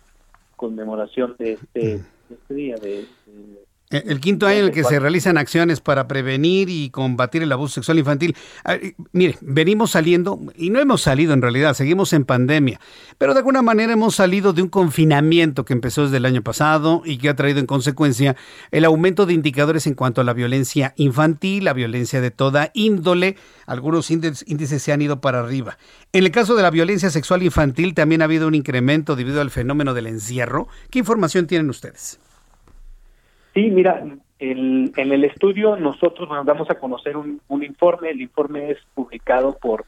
conmemoración de este, este día, de, el quinto año en el que se realizan acciones para prevenir y combatir el abuso sexual infantil. Ah, mire, venimos saliendo, y no hemos salido en realidad, seguimos en pandemia, pero de alguna manera hemos salido de un confinamiento que empezó desde el año pasado y que ha traído en consecuencia el aumento de indicadores en cuanto a la violencia infantil, la violencia de toda índole. Algunos índices se han ido para arriba. En el caso de la violencia sexual infantil también ha habido un incremento debido al fenómeno del encierro. ¿Qué información tienen ustedes? Sí, mira, en el estudio nosotros nos damos a conocer un, informe. El informe es publicado por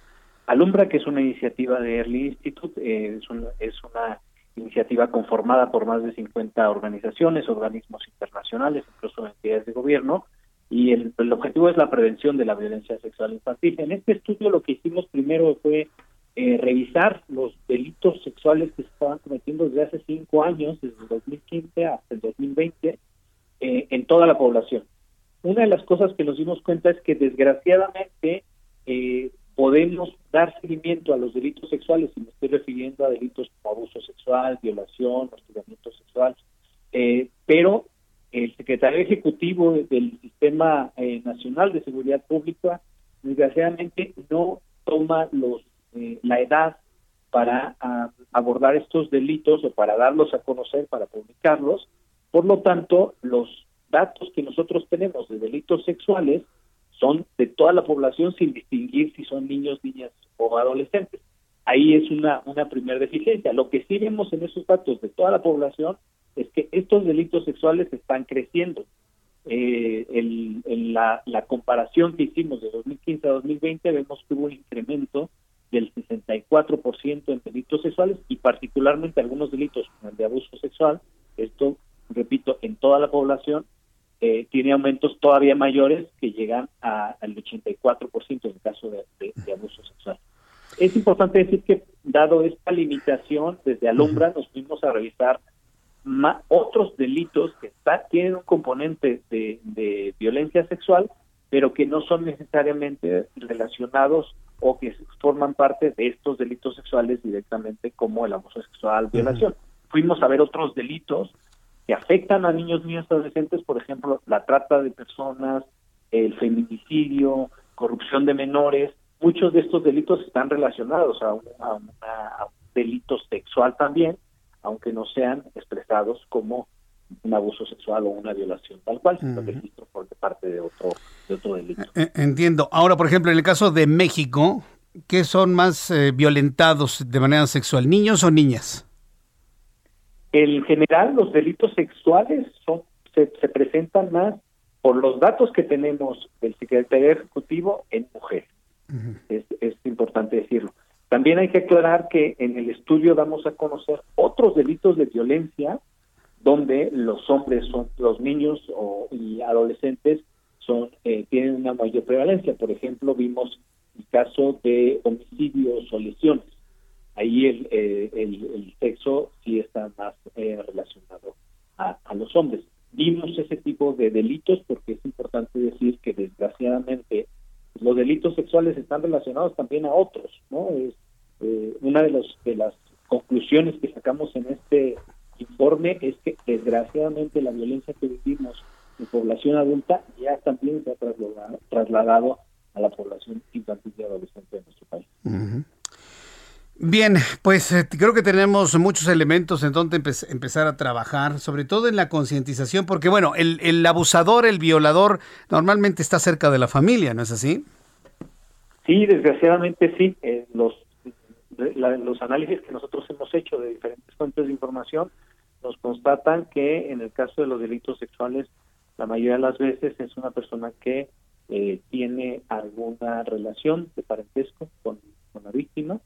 Alumbra, que es una iniciativa de Early Institute. Eh, es, una, es una iniciativa conformada por más de 50 organizaciones, organismos internacionales, incluso entidades de gobierno. y el, objetivo es la prevención de la violencia sexual infantil. En este estudio lo que hicimos primero fue eh, revisar los delitos sexuales que se estaban cometiendo desde hace cinco años, desde el 2015 hasta el 2020, eh, en toda la población. Una de las cosas que nos dimos cuenta es que desgraciadamente eh, podemos dar seguimiento a los delitos sexuales, y me estoy refiriendo a delitos como abuso sexual, violación, hostigamiento sexual, pero el secretario ejecutivo del Sistema eh, Nacional de Seguridad Pública, desgraciadamente no toma los eh, la edad para ah, abordar estos delitos o para darlos a conocer, para publicarlos. Por lo tanto, los datos que nosotros tenemos de delitos sexuales son de toda la población sin distinguir si son niños, niñas o adolescentes. Ahí es una, una primera deficiencia. Lo que sí vemos en esos datos de toda la población es que estos delitos sexuales están creciendo. Eh, en la, comparación que hicimos de 2015 a 2020 vemos que hubo un incremento del 64% en delitos sexuales y particularmente algunos delitos como el de abuso sexual. Esto, repito, en toda la población eh, tiene aumentos todavía mayores que llegan al 84% en el caso de, de, abuso sexual. Es importante decir que, dado esta limitación, desde Alumbra nos fuimos a revisar otros delitos que tienen un componente de, violencia sexual, pero que no son necesariamente relacionados o que forman parte de estos delitos sexuales directamente como el abuso sexual, violación. Fuimos a ver otros delitos que afectan a niños, niñas, adolescentes, por ejemplo, la trata de personas, el feminicidio, corrupción de menores. Muchos de estos delitos están relacionados a, a un delito sexual también, aunque no sean expresados como un abuso sexual o una violación, tal cual, sino registro por parte de otro, de otro delito. Eh, entiendo. Ahora, por ejemplo, en el caso de México, ¿qué son más eh, violentados de manera sexual, niños o niñas? En general, los delitos sexuales son se, presentan más por los datos que tenemos del secretario ejecutivo en mujeres. es, es importante decirlo. También hay que aclarar que en el estudio damos a conocer otros delitos de violencia donde los hombres son los niños o, y adolescentes son eh, tienen una mayor prevalencia. Por ejemplo, vimos el caso de homicidios o lesiones. Ahí el, eh, el, sexo sí está más eh, relacionado a, a, los hombres. Vimos ese tipo de delitos porque es importante decir que desgraciadamente los delitos sexuales están relacionados también a otros, ¿no? Es eh, una de, los, de las conclusiones que sacamos en este informe es que desgraciadamente la violencia que vivimos en población adulta ya también se ha trasladado, trasladado a la población infantil y adolescente de nuestro país. Bien, pues eh, creo que tenemos muchos elementos en donde empezar a trabajar, sobre todo en la concientización, porque bueno, el, el, abusador, el violador, normalmente está cerca de la familia, ¿no es así? Sí, desgraciadamente sí. Eh, los los análisis que nosotros hemos hecho de diferentes fuentes de información nos constatan que en el caso de los delitos sexuales, la mayoría de las veces es una persona que eh, tiene alguna relación de parentesco con, la víctima.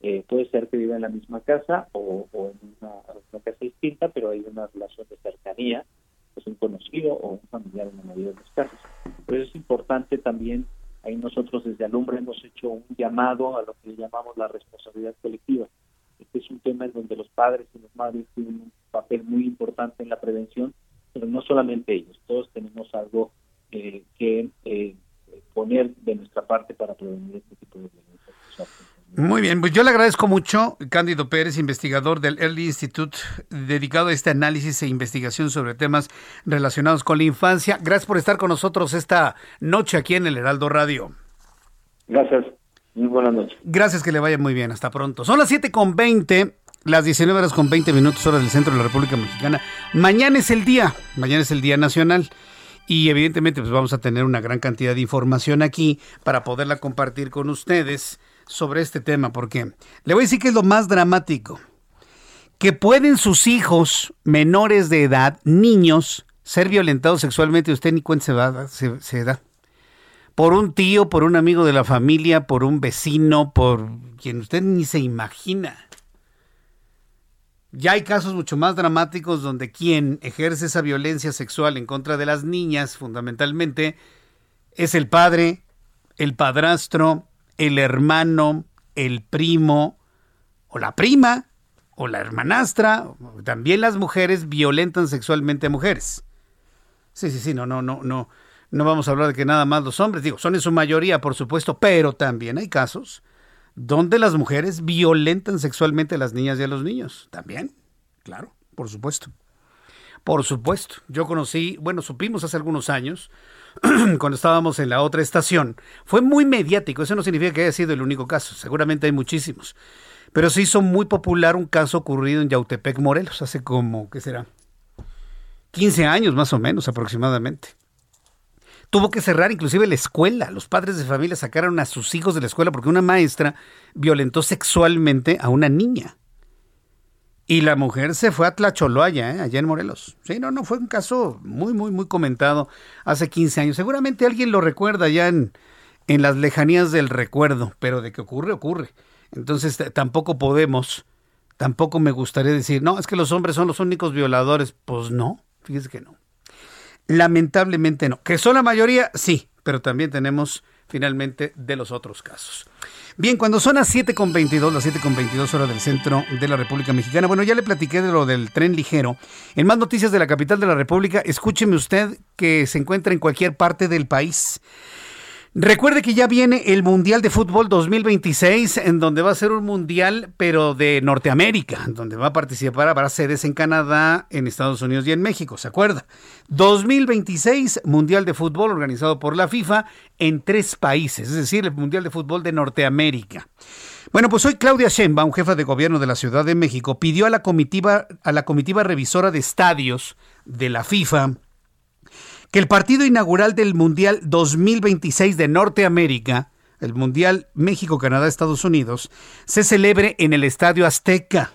Eh, puede ser que viva en la misma casa o, en una, casa distinta, pero hay una relación de cercanía, es un conocido o un familiar en la mayoría de los casos. Por eso es importante también Ahí nosotros desde Alumbre hemos hecho un llamado a lo que llamamos la responsabilidad colectiva. Este es un tema en donde los padres y las madres tienen un papel muy importante en la prevención, pero no solamente ellos, todos tenemos algo eh, que eh, poner de nuestra parte para prevenir este tipo de violencia muy bien, pues yo le agradezco mucho, Cándido Pérez, investigador del Early Institute, dedicado a este análisis e investigación sobre temas relacionados con la infancia. Gracias por estar con nosotros esta noche aquí en el Heraldo Radio. Gracias, muy buenas noches. Gracias, que le vaya muy bien, hasta pronto. Son las 7 con 20, las 19 horas con 20 minutos hora del centro de la República Mexicana. Mañana es el día, mañana es el Día Nacional. Y evidentemente pues vamos a tener una gran cantidad de información aquí para poderla compartir con ustedes sobre este tema, porque le voy a decir que es lo más dramático. Que pueden sus hijos menores de edad, niños, ser violentados sexualmente, usted ni cuenta se, se da. Por un tío, por un amigo de la familia, por un vecino, por quien usted ni se imagina. Ya hay casos mucho más dramáticos donde quien ejerce esa violencia sexual en contra de las niñas, fundamentalmente, es el padre, el padrastro, el hermano, el primo o la prima o la hermanastra. También las mujeres violentan sexualmente a mujeres. Sí, sí, sí, no, no, no, no. No vamos a hablar de que nada más los hombres, digo, son en su mayoría, por supuesto, pero también hay casos donde las mujeres violentan sexualmente a las niñas y a los niños. También, claro, por supuesto. Por supuesto. Yo conocí, bueno, supimos hace algunos años, cuando estábamos en la otra estación, fue muy mediático. Eso no significa que haya sido el único caso. Seguramente hay muchísimos. Pero se hizo muy popular un caso ocurrido en Yautepec, Morelos, hace como, ¿qué será? 15 años más o menos aproximadamente. Tuvo que cerrar inclusive la escuela. Los padres de familia sacaron a sus hijos de la escuela porque una maestra violentó sexualmente a una niña. Y la mujer se fue a Tlacholoaya, ¿eh? allá en Morelos. Sí, no, no, fue un caso muy, muy, muy comentado hace 15 años. Seguramente alguien lo recuerda ya en, en las lejanías del recuerdo, pero de que ocurre, ocurre. Entonces tampoco podemos, tampoco me gustaría decir, no, es que los hombres son los únicos violadores. Pues no, fíjese que no. Lamentablemente no. Que son la mayoría, sí, pero también tenemos finalmente de los otros casos. Bien, cuando son las 7.22, las 7.22 horas del centro de la República Mexicana, bueno, ya le platiqué de lo del tren ligero. En más noticias de la capital de la República, escúcheme usted que se encuentra en cualquier parte del país. Recuerde que ya viene el Mundial de Fútbol 2026, en donde va a ser un mundial, pero de Norteamérica, donde va a participar, habrá sedes en Canadá, en Estados Unidos y en México, ¿se acuerda? 2026, Mundial de Fútbol organizado por la FIFA en tres países, es decir, el Mundial de Fútbol de Norteamérica. Bueno, pues hoy Claudia Sheinbaum, jefa de gobierno de la Ciudad de México, pidió a la comitiva, a la comitiva revisora de estadios de la FIFA que el partido inaugural del Mundial 2026 de Norteamérica, el Mundial México, Canadá, Estados Unidos, se celebre en el Estadio Azteca,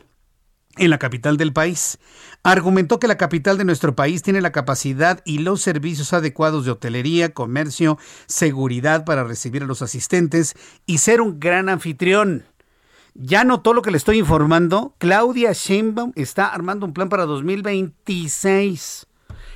en la capital del país. Argumentó que la capital de nuestro país tiene la capacidad y los servicios adecuados de hotelería, comercio, seguridad para recibir a los asistentes y ser un gran anfitrión. Ya notó lo que le estoy informando. Claudia Sheinbaum está armando un plan para 2026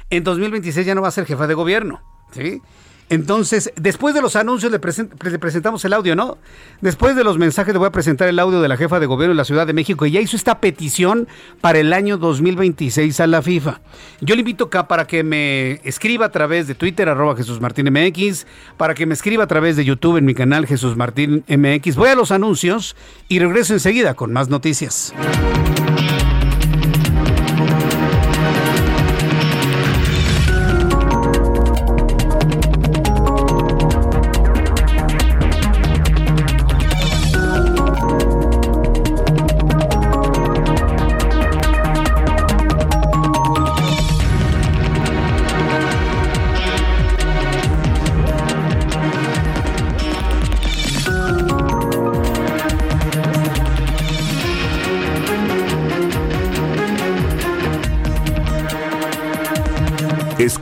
en 2026 ya no va a ser jefa de gobierno. ¿sí? Entonces, después de los anuncios le, presentamos el audio, ¿no? Después de los mensajes le voy a presentar el audio de la jefa de gobierno de la Ciudad de México y ya hizo esta petición para el año 2026 a la FIFA. Yo le invito acá para que me escriba a través de Twitter, arroba Jesús Martín MX, para que me escriba a través de YouTube en mi canal Jesús Martín MX. Voy a los anuncios y regreso enseguida con más noticias.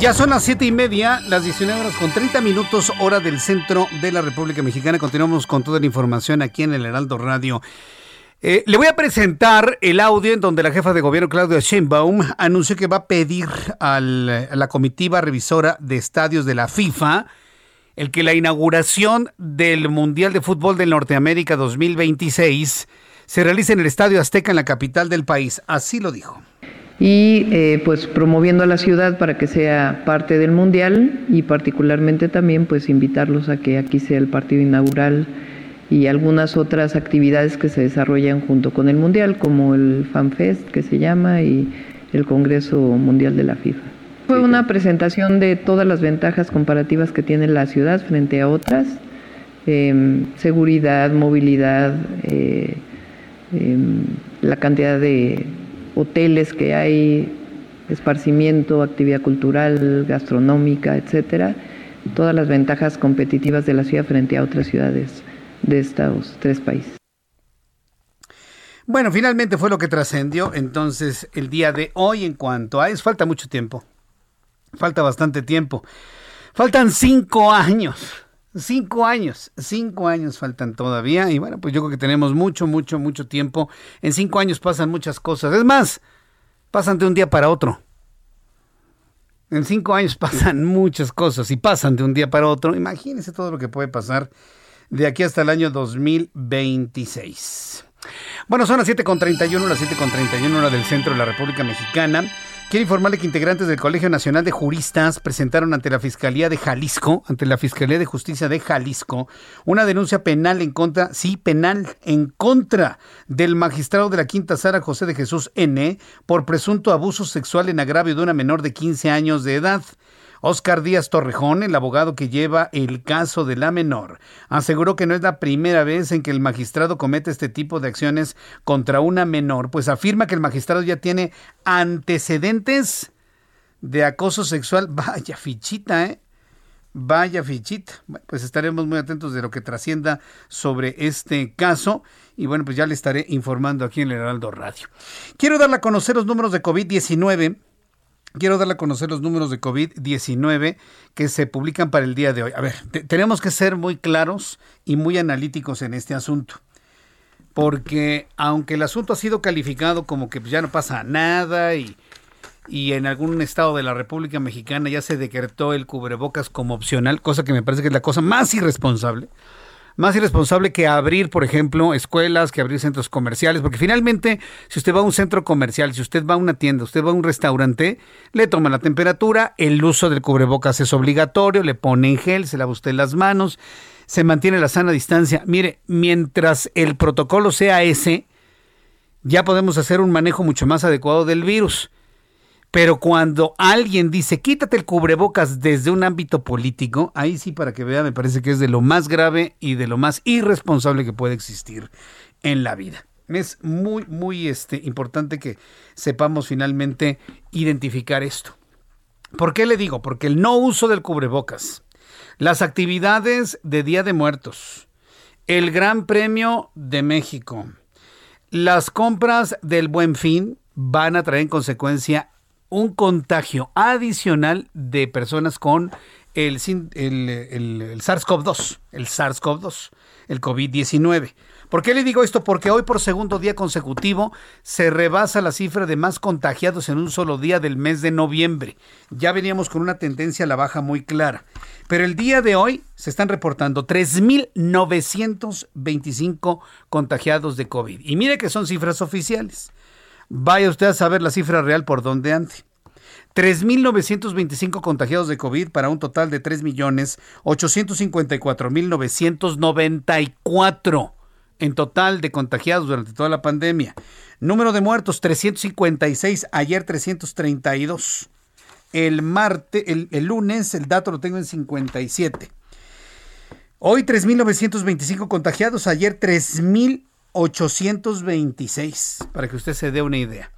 Ya son las siete y media, las 19 horas con 30 minutos, hora del centro de la República Mexicana. Continuamos con toda la información aquí en el Heraldo Radio. Eh, le voy a presentar el audio en donde la jefa de gobierno, Claudia Sheinbaum, anunció que va a pedir a la comitiva revisora de estadios de la FIFA el que la inauguración del Mundial de Fútbol de Norteamérica 2026 se realice en el Estadio Azteca en la capital del país. Así lo dijo. Y eh, pues promoviendo a la ciudad para que sea parte del mundial y particularmente también pues invitarlos a que aquí sea el partido inaugural y algunas otras actividades que se desarrollan junto con el mundial como el FanFest que se llama y el Congreso Mundial de la FIFA. Fue una presentación de todas las ventajas comparativas que tiene la ciudad frente a otras, em, seguridad, movilidad, eh, em, la cantidad de hoteles que hay, esparcimiento, actividad cultural, gastronómica, etcétera, todas las ventajas competitivas de la ciudad frente a otras ciudades de estos tres países. Bueno, finalmente fue lo que trascendió entonces el día de hoy en cuanto a eso. Falta mucho tiempo. Falta bastante tiempo. Faltan cinco años. Cinco años, cinco años faltan todavía y bueno, pues yo creo que tenemos mucho, mucho, mucho tiempo. En cinco años pasan muchas cosas. Es más, pasan de un día para otro. En cinco años pasan muchas cosas y pasan de un día para otro. Imagínense todo lo que puede pasar de aquí hasta el año 2026. Bueno, son las 7.31, las 7.31 hora del centro de la República Mexicana. Quiero informarle que integrantes del Colegio Nacional de Juristas presentaron ante la Fiscalía de Jalisco, ante la Fiscalía de Justicia de Jalisco, una denuncia penal en contra, sí, penal, en contra del magistrado de la Quinta Sara José de Jesús N por presunto abuso sexual en agravio de una menor de 15 años de edad. Oscar Díaz Torrejón, el abogado que lleva el caso de la menor, aseguró que no es la primera vez en que el magistrado comete este tipo de acciones contra una menor, pues afirma que el magistrado ya tiene antecedentes de acoso sexual. Vaya fichita, ¿eh? Vaya fichita. pues estaremos muy atentos de lo que trascienda sobre este caso. Y bueno, pues ya le estaré informando aquí en el Heraldo Radio. Quiero darle a conocer los números de COVID-19 Quiero darle a conocer los números de COVID-19 que se publican para el día de hoy. A ver, tenemos que ser muy claros y muy analíticos en este asunto. Porque aunque el asunto ha sido calificado como que ya no pasa nada y, y en algún estado de la República Mexicana ya se decretó el cubrebocas como opcional, cosa que me parece que es la cosa más irresponsable más irresponsable que abrir, por ejemplo, escuelas, que abrir centros comerciales, porque finalmente, si usted va a un centro comercial, si usted va a una tienda, usted va a un restaurante, le toma la temperatura, el uso del cubrebocas es obligatorio, le pone en gel, se lava usted las manos, se mantiene la sana distancia. Mire, mientras el protocolo sea ese, ya podemos hacer un manejo mucho más adecuado del virus. Pero cuando alguien dice quítate el cubrebocas desde un ámbito político, ahí sí para que vea me parece que es de lo más grave y de lo más irresponsable que puede existir en la vida. Es muy, muy este, importante que sepamos finalmente identificar esto. ¿Por qué le digo? Porque el no uso del cubrebocas, las actividades de Día de Muertos, el Gran Premio de México, las compras del Buen Fin van a traer en consecuencia un contagio adicional de personas con el, el, SARS-CoV-2, el SARS-CoV-2, el COVID-19. ¿Por qué le digo esto? Porque hoy por segundo día consecutivo se rebasa la cifra de más contagiados en un solo día del mes de noviembre. Ya veníamos con una tendencia a la baja muy clara. Pero el día de hoy se están reportando 3.925 contagiados de COVID. Y mire que son cifras oficiales. Vaya usted a saber la cifra real por dónde ande. 3.925 contagiados de COVID para un total de 3.854.994 en total de contagiados durante toda la pandemia. Número de muertos 356, ayer 332. El martes, el, el lunes, el dato lo tengo en 57. Hoy 3.925 contagiados, ayer 3.000 826, para que usted se dé una idea.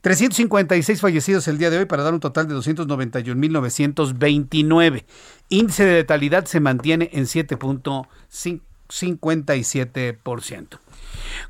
356 fallecidos el día de hoy para dar un total de 291.929. Índice de letalidad se mantiene en 7.57%.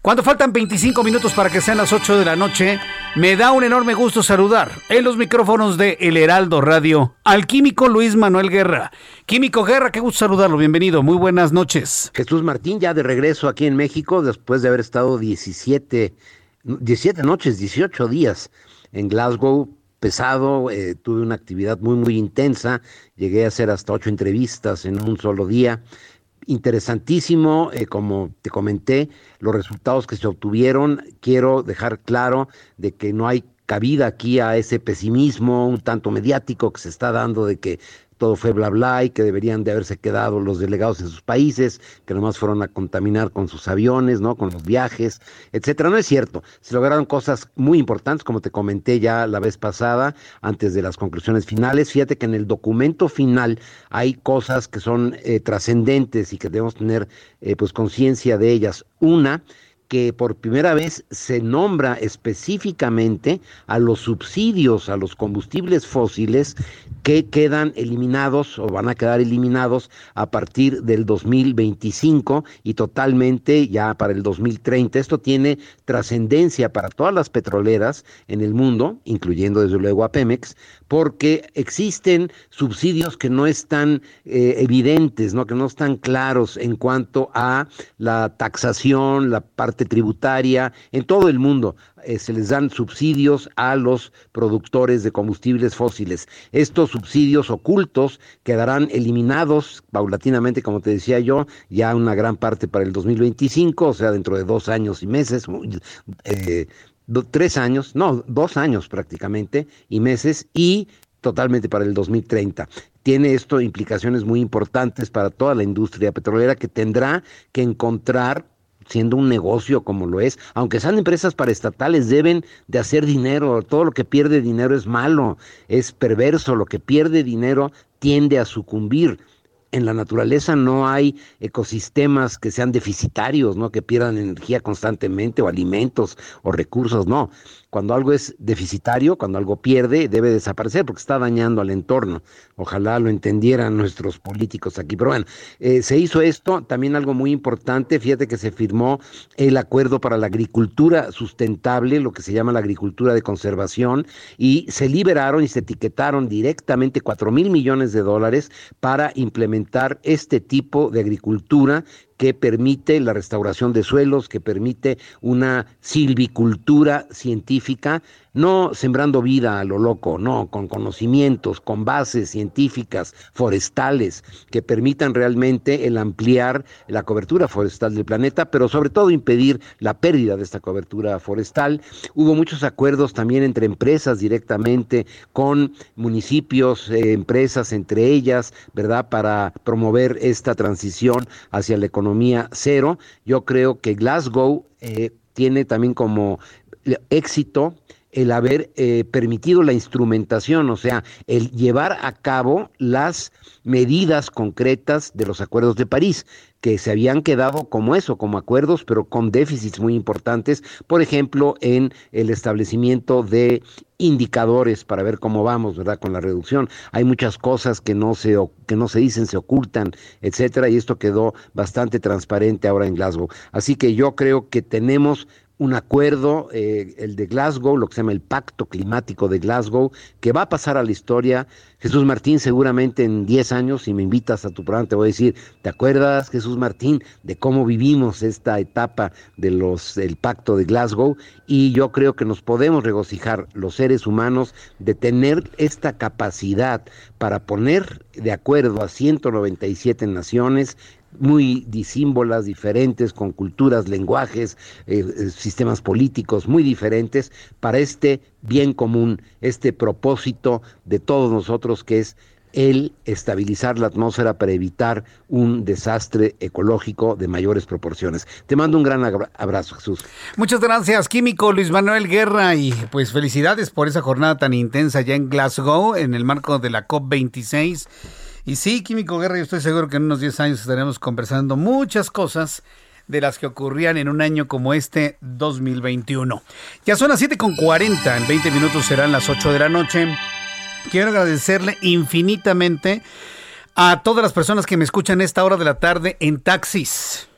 Cuando faltan 25 minutos para que sean las 8 de la noche, me da un enorme gusto saludar en los micrófonos de El Heraldo Radio al químico Luis Manuel Guerra. Químico Guerra, qué gusto saludarlo, bienvenido, muy buenas noches. Jesús Martín, ya de regreso aquí en México, después de haber estado 17, 17 noches, 18 días en Glasgow, pesado, eh, tuve una actividad muy, muy intensa, llegué a hacer hasta ocho entrevistas en un solo día interesantísimo, eh, como te comenté, los resultados que se obtuvieron. Quiero dejar claro de que no hay cabida aquí a ese pesimismo un tanto mediático que se está dando de que todo fue bla bla y que deberían de haberse quedado los delegados en sus países, que nomás fueron a contaminar con sus aviones, ¿no? Con los viajes, etcétera. No es cierto. Se lograron cosas muy importantes, como te comenté ya la vez pasada, antes de las conclusiones finales. Fíjate que en el documento final hay cosas que son eh, trascendentes y que debemos tener eh, pues conciencia de ellas. Una, que por primera vez se nombra específicamente a los subsidios a los combustibles fósiles que quedan eliminados o van a quedar eliminados a partir del 2025 y totalmente ya para el 2030. Esto tiene trascendencia para todas las petroleras en el mundo, incluyendo desde luego a Pemex, porque existen subsidios que no están eh, evidentes, ¿no? que no están claros en cuanto a la taxación, la parte tributaria, en todo el mundo. Eh, se les dan subsidios a los productores de combustibles fósiles. Estos subsidios ocultos quedarán eliminados paulatinamente, como te decía yo, ya una gran parte para el 2025, o sea, dentro de dos años y meses, eh, tres años, no, dos años prácticamente y meses y totalmente para el 2030. Tiene esto implicaciones muy importantes para toda la industria petrolera que tendrá que encontrar siendo un negocio como lo es, aunque sean empresas paraestatales, deben de hacer dinero. Todo lo que pierde dinero es malo, es perverso. Lo que pierde dinero tiende a sucumbir en la naturaleza no hay ecosistemas que sean deficitarios, ¿no? Que pierdan energía constantemente o alimentos o recursos, no. Cuando algo es deficitario, cuando algo pierde, debe desaparecer porque está dañando al entorno. Ojalá lo entendieran nuestros políticos aquí. Pero bueno, eh, se hizo esto, también algo muy importante, fíjate que se firmó el acuerdo para la agricultura sustentable, lo que se llama la agricultura de conservación, y se liberaron y se etiquetaron directamente 4 mil millones de dólares para implementar este tipo de agricultura que permite la restauración de suelos, que permite una silvicultura científica no sembrando vida a lo loco, no, con conocimientos, con bases científicas, forestales, que permitan realmente el ampliar la cobertura forestal del planeta, pero sobre todo impedir la pérdida de esta cobertura forestal. Hubo muchos acuerdos también entre empresas directamente con municipios, eh, empresas entre ellas, ¿verdad? Para promover esta transición hacia la economía cero. Yo creo que Glasgow eh, tiene también como éxito el haber eh, permitido la instrumentación, o sea, el llevar a cabo las medidas concretas de los acuerdos de París, que se habían quedado como eso, como acuerdos, pero con déficits muy importantes, por ejemplo, en el establecimiento de indicadores para ver cómo vamos, ¿verdad? Con la reducción. Hay muchas cosas que no se que no se dicen, se ocultan, etcétera, y esto quedó bastante transparente ahora en Glasgow. Así que yo creo que tenemos un acuerdo, eh, el de Glasgow, lo que se llama el Pacto Climático de Glasgow, que va a pasar a la historia. Jesús Martín, seguramente en 10 años, si me invitas a tu programa, te voy a decir, ¿te acuerdas, Jesús Martín, de cómo vivimos esta etapa de los, del Pacto de Glasgow? Y yo creo que nos podemos regocijar los seres humanos de tener esta capacidad para poner de acuerdo a 197 naciones muy disímbolas, diferentes, con culturas, lenguajes, eh, eh, sistemas políticos muy diferentes, para este bien común, este propósito de todos nosotros que es el estabilizar la atmósfera para evitar un desastre ecológico de mayores proporciones. Te mando un gran abrazo, Jesús. Muchas gracias, Químico Luis Manuel Guerra, y pues felicidades por esa jornada tan intensa ya en Glasgow, en el marco de la COP26 y sí, Químico Guerra, yo estoy seguro que en unos 10 años estaremos conversando muchas cosas de las que ocurrían en un año como este 2021. Ya son las 7.40, en 20 minutos serán las 8 de la noche. Quiero agradecerle infinitamente a todas las personas que me escuchan a esta hora de la tarde en taxis,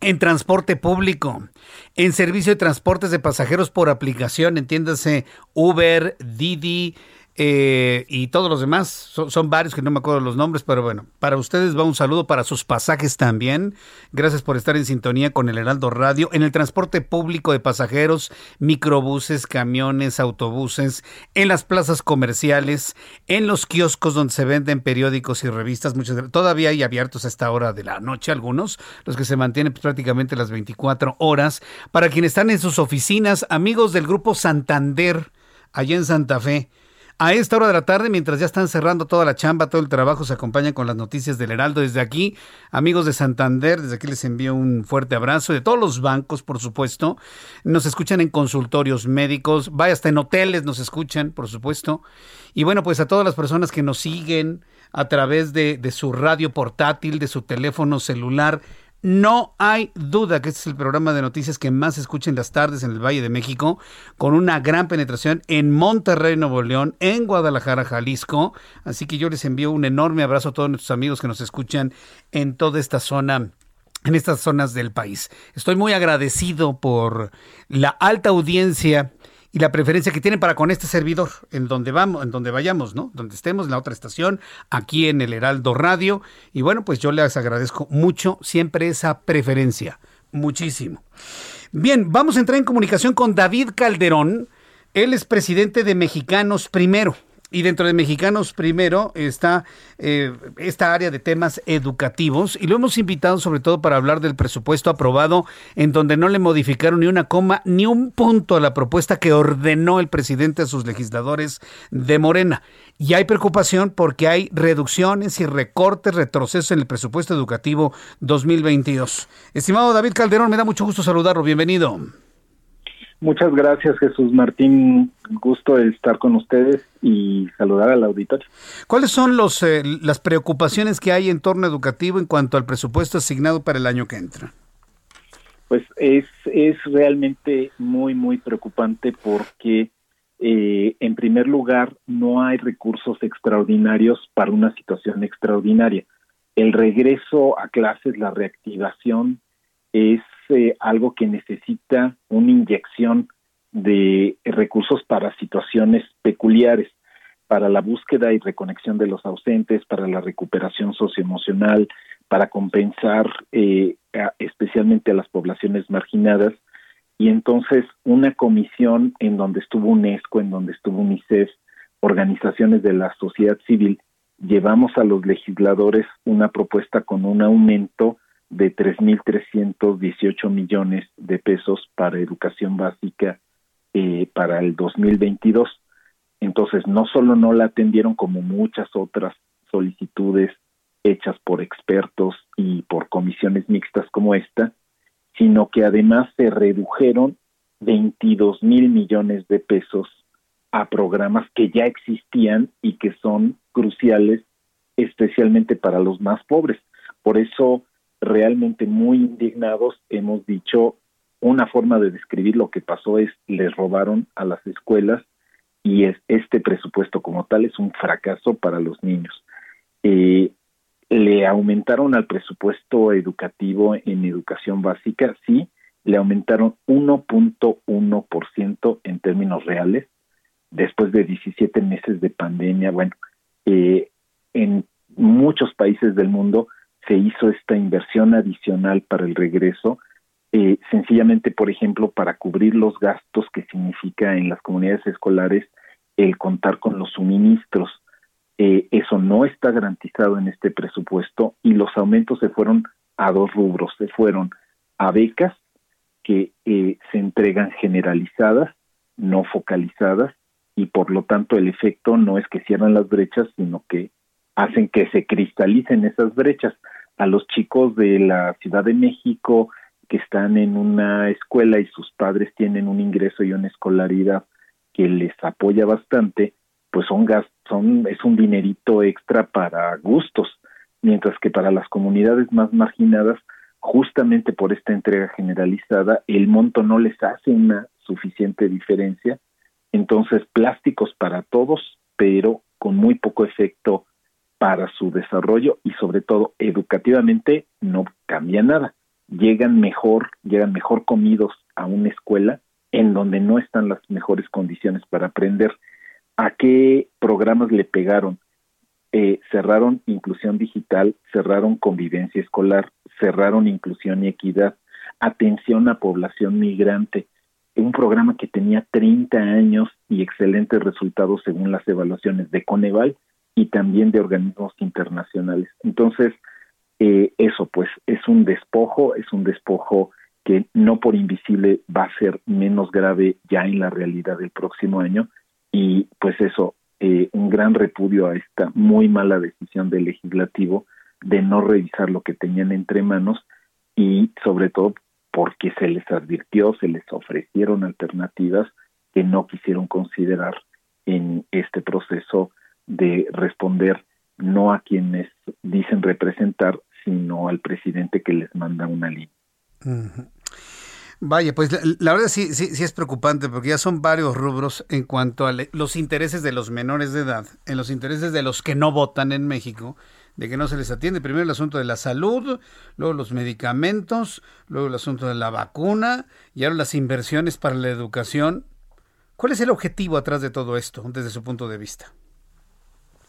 en transporte público, en servicio de transportes de pasajeros por aplicación, entiéndase Uber, Didi, eh, y todos los demás, son, varios que no me acuerdo los nombres, pero bueno, para ustedes va un saludo para sus pasajes también. Gracias por estar en sintonía con el Heraldo Radio. En el transporte público de pasajeros, microbuses, camiones, autobuses, en las plazas comerciales, en los kioscos donde se venden periódicos y revistas, muchas todavía hay abiertos a esta hora de la noche algunos, los que se mantienen pues, prácticamente las 24 horas. Para quienes están en sus oficinas, amigos del grupo Santander, allá en Santa Fe. A esta hora de la tarde, mientras ya están cerrando toda la chamba, todo el trabajo, se acompañan con las noticias del Heraldo. Desde aquí, amigos de Santander, desde aquí les envío un fuerte abrazo. De todos los bancos, por supuesto. Nos escuchan en consultorios médicos, vaya, hasta en hoteles nos escuchan, por supuesto. Y bueno, pues a todas las personas que nos siguen a través de, de su radio portátil, de su teléfono celular, no hay duda que este es el programa de noticias que más se escucha en las tardes en el Valle de México, con una gran penetración en Monterrey, Nuevo León, en Guadalajara, Jalisco. Así que yo les envío un enorme abrazo a todos nuestros amigos que nos escuchan en toda esta zona en estas zonas del país. Estoy muy agradecido por la alta audiencia y la preferencia que tienen para con este servidor, en donde vamos, en donde vayamos, ¿no? Donde estemos, en la otra estación, aquí en el Heraldo Radio. Y bueno, pues yo les agradezco mucho siempre esa preferencia. Muchísimo. Bien, vamos a entrar en comunicación con David Calderón. Él es presidente de Mexicanos Primero. Y dentro de Mexicanos Primero está eh, esta área de temas educativos y lo hemos invitado sobre todo para hablar del presupuesto aprobado en donde no le modificaron ni una coma ni un punto a la propuesta que ordenó el presidente a sus legisladores de Morena. Y hay preocupación porque hay reducciones y recortes, retrocesos en el presupuesto educativo 2022. Estimado David Calderón, me da mucho gusto saludarlo. Bienvenido. Muchas gracias, Jesús Martín. Gusto estar con ustedes y saludar al auditorio. ¿Cuáles son los, eh, las preocupaciones que hay en torno educativo en cuanto al presupuesto asignado para el año que entra? Pues es, es realmente muy, muy preocupante porque, eh, en primer lugar, no hay recursos extraordinarios para una situación extraordinaria. El regreso a clases, la reactivación, es eh, algo que necesita una inyección de recursos para situaciones peculiares, para la búsqueda y reconexión de los ausentes, para la recuperación socioemocional, para compensar eh, especialmente a las poblaciones marginadas. Y entonces una comisión en donde estuvo UNESCO, en donde estuvo UNICEF, organizaciones de la sociedad civil, llevamos a los legisladores una propuesta con un aumento de 3.318 millones de pesos para educación básica eh, para el 2022. Entonces, no solo no la atendieron como muchas otras solicitudes hechas por expertos y por comisiones mixtas como esta, sino que además se redujeron 22 mil millones de pesos a programas que ya existían y que son cruciales especialmente para los más pobres. Por eso realmente muy indignados, hemos dicho, una forma de describir lo que pasó es les robaron a las escuelas y es, este presupuesto como tal es un fracaso para los niños. Eh, le aumentaron al presupuesto educativo en educación básica, sí, le aumentaron 1.1% en términos reales, después de 17 meses de pandemia. Bueno, eh, en muchos países del mundo se hizo esta inversión adicional para el regreso, eh, sencillamente, por ejemplo, para cubrir los gastos que significa en las comunidades escolares el contar con los suministros. Eh, eso no está garantizado en este presupuesto y los aumentos se fueron a dos rubros, se fueron a becas que eh, se entregan generalizadas, no focalizadas, y por lo tanto el efecto no es que cierran las brechas, sino que hacen que se cristalicen esas brechas a los chicos de la Ciudad de México que están en una escuela y sus padres tienen un ingreso y una escolaridad que les apoya bastante, pues son es un dinerito extra para gustos, mientras que para las comunidades más marginadas, justamente por esta entrega generalizada, el monto no les hace una suficiente diferencia, entonces plásticos para todos, pero con muy poco efecto para su desarrollo y sobre todo educativamente no cambia nada. Llegan mejor, llegan mejor comidos a una escuela en donde no están las mejores condiciones para aprender. ¿A qué programas le pegaron? Eh, cerraron inclusión digital, cerraron convivencia escolar, cerraron inclusión y equidad, atención a población migrante, un programa que tenía 30 años y excelentes resultados según las evaluaciones de Coneval, y también de organismos internacionales. Entonces, eh, eso pues es un despojo, es un despojo que no por invisible va a ser menos grave ya en la realidad del próximo año y pues eso, eh, un gran repudio a esta muy mala decisión del legislativo de no revisar lo que tenían entre manos y sobre todo porque se les advirtió, se les ofrecieron alternativas que no quisieron considerar en este proceso de responder no a quienes dicen representar, sino al presidente que les manda una línea. Vaya, pues la, verdad sí, sí, sí es preocupante porque ya son varios rubros en cuanto a los intereses de los menores de edad, en los intereses de los que no votan en México, de que no se les atiende. Primero el asunto de la salud, luego los medicamentos, luego el asunto de la vacuna y ahora las inversiones para la educación. ¿Cuál es el objetivo atrás de todo esto desde su punto de vista?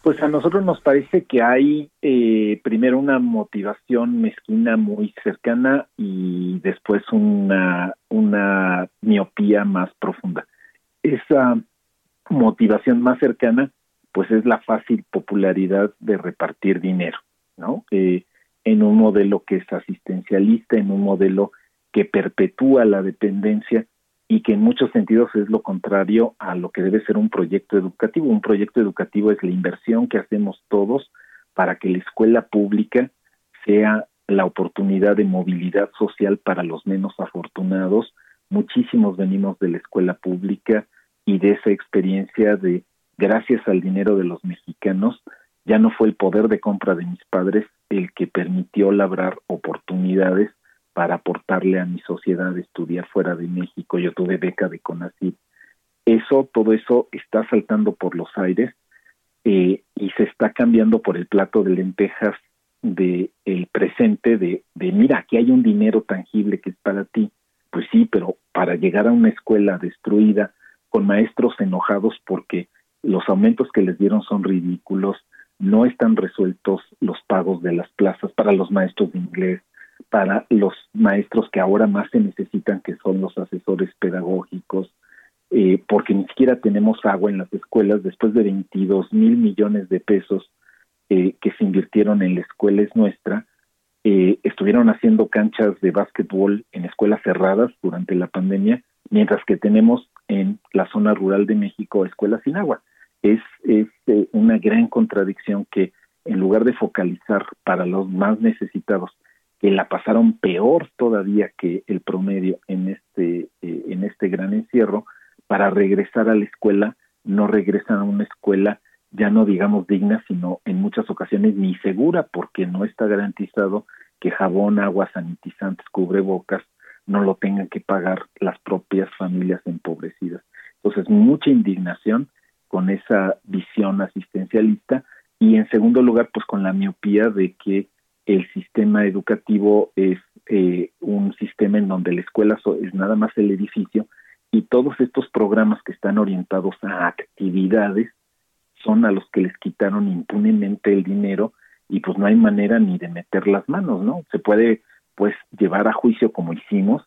Pues a nosotros nos parece que hay eh, primero una motivación mezquina muy cercana y después una, una miopía más profunda. Esa motivación más cercana, pues es la fácil popularidad de repartir dinero, ¿no? Eh, en un modelo que es asistencialista, en un modelo que perpetúa la dependencia y que en muchos sentidos es lo contrario a lo que debe ser un proyecto educativo. Un proyecto educativo es la inversión que hacemos todos para que la escuela pública sea la oportunidad de movilidad social para los menos afortunados. Muchísimos venimos de la escuela pública y de esa experiencia de gracias al dinero de los mexicanos, ya no fue el poder de compra de mis padres el que permitió labrar oportunidades para aportarle a mi sociedad estudiar fuera de México. Yo tuve beca de CONACYT. Eso, todo eso está saltando por los aires eh, y se está cambiando por el plato de lentejas de el presente de, de mira, aquí hay un dinero tangible que es para ti. Pues sí, pero para llegar a una escuela destruida, con maestros enojados porque los aumentos que les dieron son ridículos, no están resueltos los pagos de las plazas para los maestros de inglés, para los maestros que ahora más se necesitan, que son los asesores pedagógicos, eh, porque ni siquiera tenemos agua en las escuelas después de 22 mil millones de pesos eh, que se invirtieron en la escuela es nuestra. Eh, estuvieron haciendo canchas de básquetbol en escuelas cerradas durante la pandemia, mientras que tenemos en la zona rural de México escuelas sin agua. Es, es una gran contradicción que en lugar de focalizar para los más necesitados que la pasaron peor todavía que el promedio en este eh, en este gran encierro. Para regresar a la escuela no regresan a una escuela ya no digamos digna sino en muchas ocasiones ni segura porque no está garantizado que jabón agua sanitizantes cubrebocas no lo tengan que pagar las propias familias empobrecidas. Entonces mucha indignación con esa visión asistencialista. Y en segundo lugar pues con la miopía de que el sistema educativo es eh, un sistema en donde la escuela es nada más el edificio y todos estos programas que están orientados a actividades son a los que les quitaron impunemente el dinero y pues no hay manera ni de meter las manos, ¿no? Se puede pues llevar a juicio como hicimos,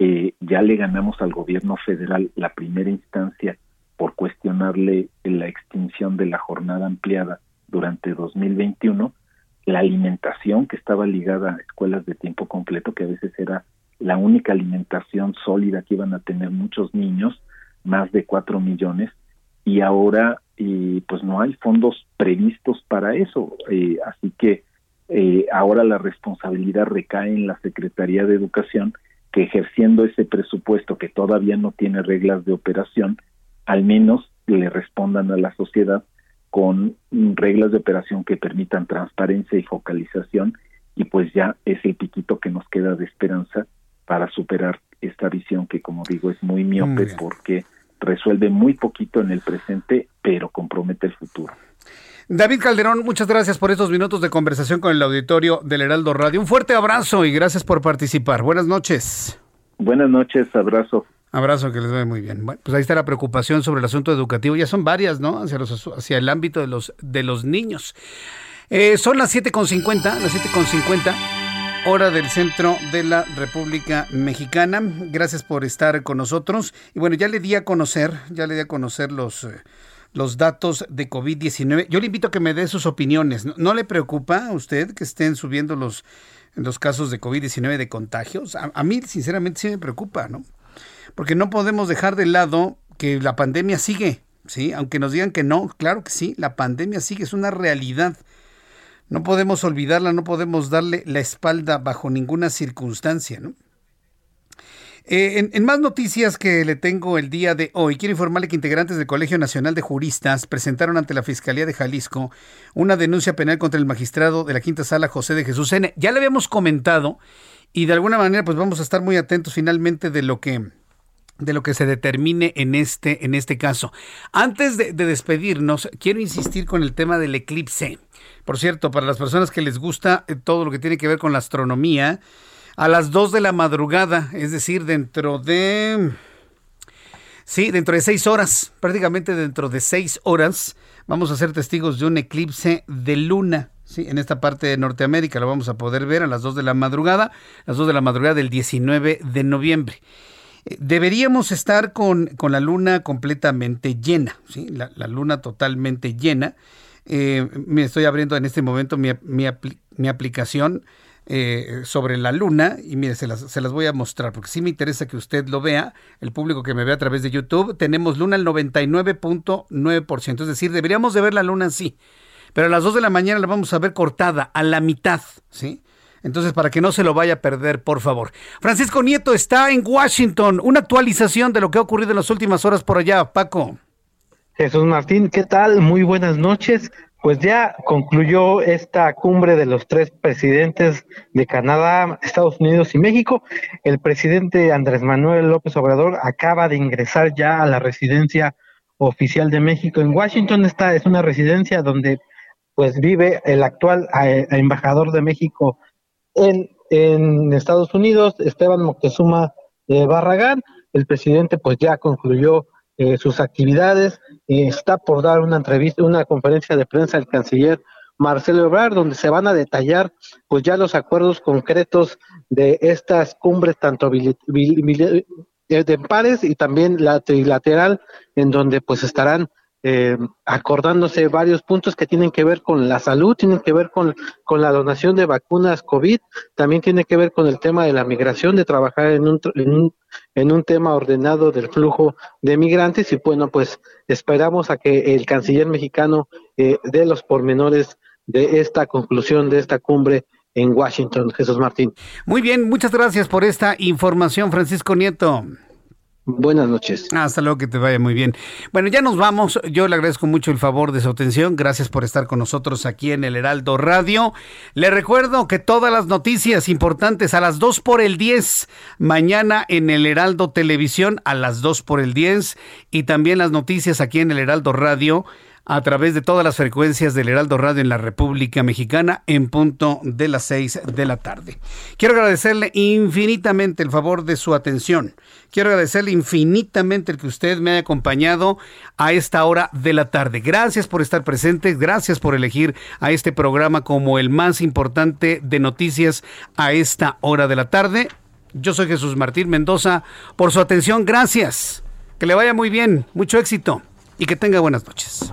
eh, ya le ganamos al gobierno federal la primera instancia por cuestionarle la extinción de la jornada ampliada durante 2021 la alimentación que estaba ligada a escuelas de tiempo completo, que a veces era la única alimentación sólida que iban a tener muchos niños, más de cuatro millones, y ahora eh, pues no hay fondos previstos para eso, eh, así que eh, ahora la responsabilidad recae en la Secretaría de Educación, que ejerciendo ese presupuesto que todavía no tiene reglas de operación, al menos le respondan a la sociedad con reglas de operación que permitan transparencia y focalización y pues ya es el piquito que nos queda de esperanza para superar esta visión que como digo es muy miope porque resuelve muy poquito en el presente pero compromete el futuro. David Calderón, muchas gracias por estos minutos de conversación con el auditorio del Heraldo Radio. Un fuerte abrazo y gracias por participar. Buenas noches. Buenas noches, abrazo. Abrazo, que les vaya muy bien. Bueno, pues ahí está la preocupación sobre el asunto educativo. Ya son varias, ¿no? Hacia, los, hacia el ámbito de los, de los niños. Eh, son las 7.50, las 7.50, hora del centro de la República Mexicana. Gracias por estar con nosotros. Y bueno, ya le di a conocer, ya le di a conocer los... Eh, los datos de COVID-19. Yo le invito a que me dé sus opiniones. ¿No, le preocupa a usted que estén subiendo los, los casos de COVID-19 de contagios? A, a, mí, sinceramente, sí me preocupa, ¿no? Porque no podemos dejar de lado que la pandemia sigue, ¿sí? Aunque nos digan que no, claro que sí, la pandemia sigue, es una realidad. No podemos olvidarla, no podemos darle la espalda bajo ninguna circunstancia, ¿no? Eh, en, más noticias que le tengo el día de hoy, quiero informarle que integrantes del Colegio Nacional de Juristas presentaron ante la Fiscalía de Jalisco una denuncia penal contra el magistrado de la Quinta Sala, José de Jesús N. Ya le habíamos comentado y de alguna manera pues vamos a estar muy atentos finalmente de lo que de lo que se determine en este, en este caso. Antes de, despedirnos, quiero insistir con el tema del eclipse. Por cierto, para las personas que les gusta eh, todo lo que tiene que ver con la astronomía, a las 2 de la madrugada, es decir, dentro de... Sí, dentro de seis horas, prácticamente dentro de seis horas, vamos a ser testigos de un eclipse de luna. Sí, en esta parte de Norteamérica lo vamos a poder ver a las 2 de la madrugada, las 2 de la madrugada del 19 de noviembre. Deberíamos estar con, la luna completamente llena, ¿sí? la, luna totalmente llena. Eh, me estoy abriendo en este momento mi, mi aplicación eh, sobre la luna y mire, se las, se las voy a mostrar porque sí me interesa que usted lo vea, el público que me ve a través de YouTube, tenemos luna al 99.9%, es decir, deberíamos de ver la luna así, pero a las 2 de la mañana la vamos a ver cortada a la mitad, ¿sí? Entonces, para que no se lo vaya a perder, por favor. Francisco Nieto está en Washington. Una actualización de lo que ha ocurrido en las últimas horas por allá, Paco. Jesús Martín, ¿qué tal? Muy buenas noches pues ya concluyó esta cumbre de los tres presidentes de Canadá, Estados Unidos y México. El presidente Andrés Manuel López Obrador acaba de ingresar ya a la residencia oficial de México en Washington. Esta es una residencia donde pues vive el actual eh, embajador de México en, en Estados Unidos, Esteban Moctezuma eh, Barragán. El presidente pues ya concluyó eh, sus actividades. está por dar una entrevista, una conferencia de prensa el canciller Marcelo Ebrard, donde se van a detallar pues ya los acuerdos concretos de estas cumbres, tanto de pares y también la trilateral, en donde pues estarán eh, acordándose varios puntos que tienen que ver con la salud, tienen que ver con, con la donación de vacunas COVID, también tiene que ver con el tema de la migración, de trabajar en un, en un, en un tema ordenado del flujo de migrantes y bueno, pues esperamos a que el canciller mexicano eh, dé los pormenores de esta conclusión, de esta cumbre en Washington, Jesús Martín. Muy bien, muchas gracias por esta información, Francisco Nieto. Buenas noches. Hasta luego, que te vaya muy bien. Bueno, ya nos vamos. Yo le agradezco mucho el favor de su atención. Gracias por estar con nosotros aquí en el Heraldo Radio. Le recuerdo que todas las noticias importantes a las 2 por el 10, mañana en el Heraldo Televisión a las 2 por el 10 y también las noticias aquí en el Heraldo Radio a través de todas las frecuencias del Heraldo Radio en la República Mexicana en punto de las 6 de la tarde. Quiero agradecerle infinitamente el favor de su atención. Quiero agradecerle infinitamente el que usted me haya acompañado a esta hora de la tarde. Gracias por estar presente, gracias por elegir a este programa como el más importante de noticias a esta hora de la tarde. Yo soy Jesús Martín Mendoza. Por su atención, gracias. Que le vaya muy bien, mucho éxito y que tenga buenas noches.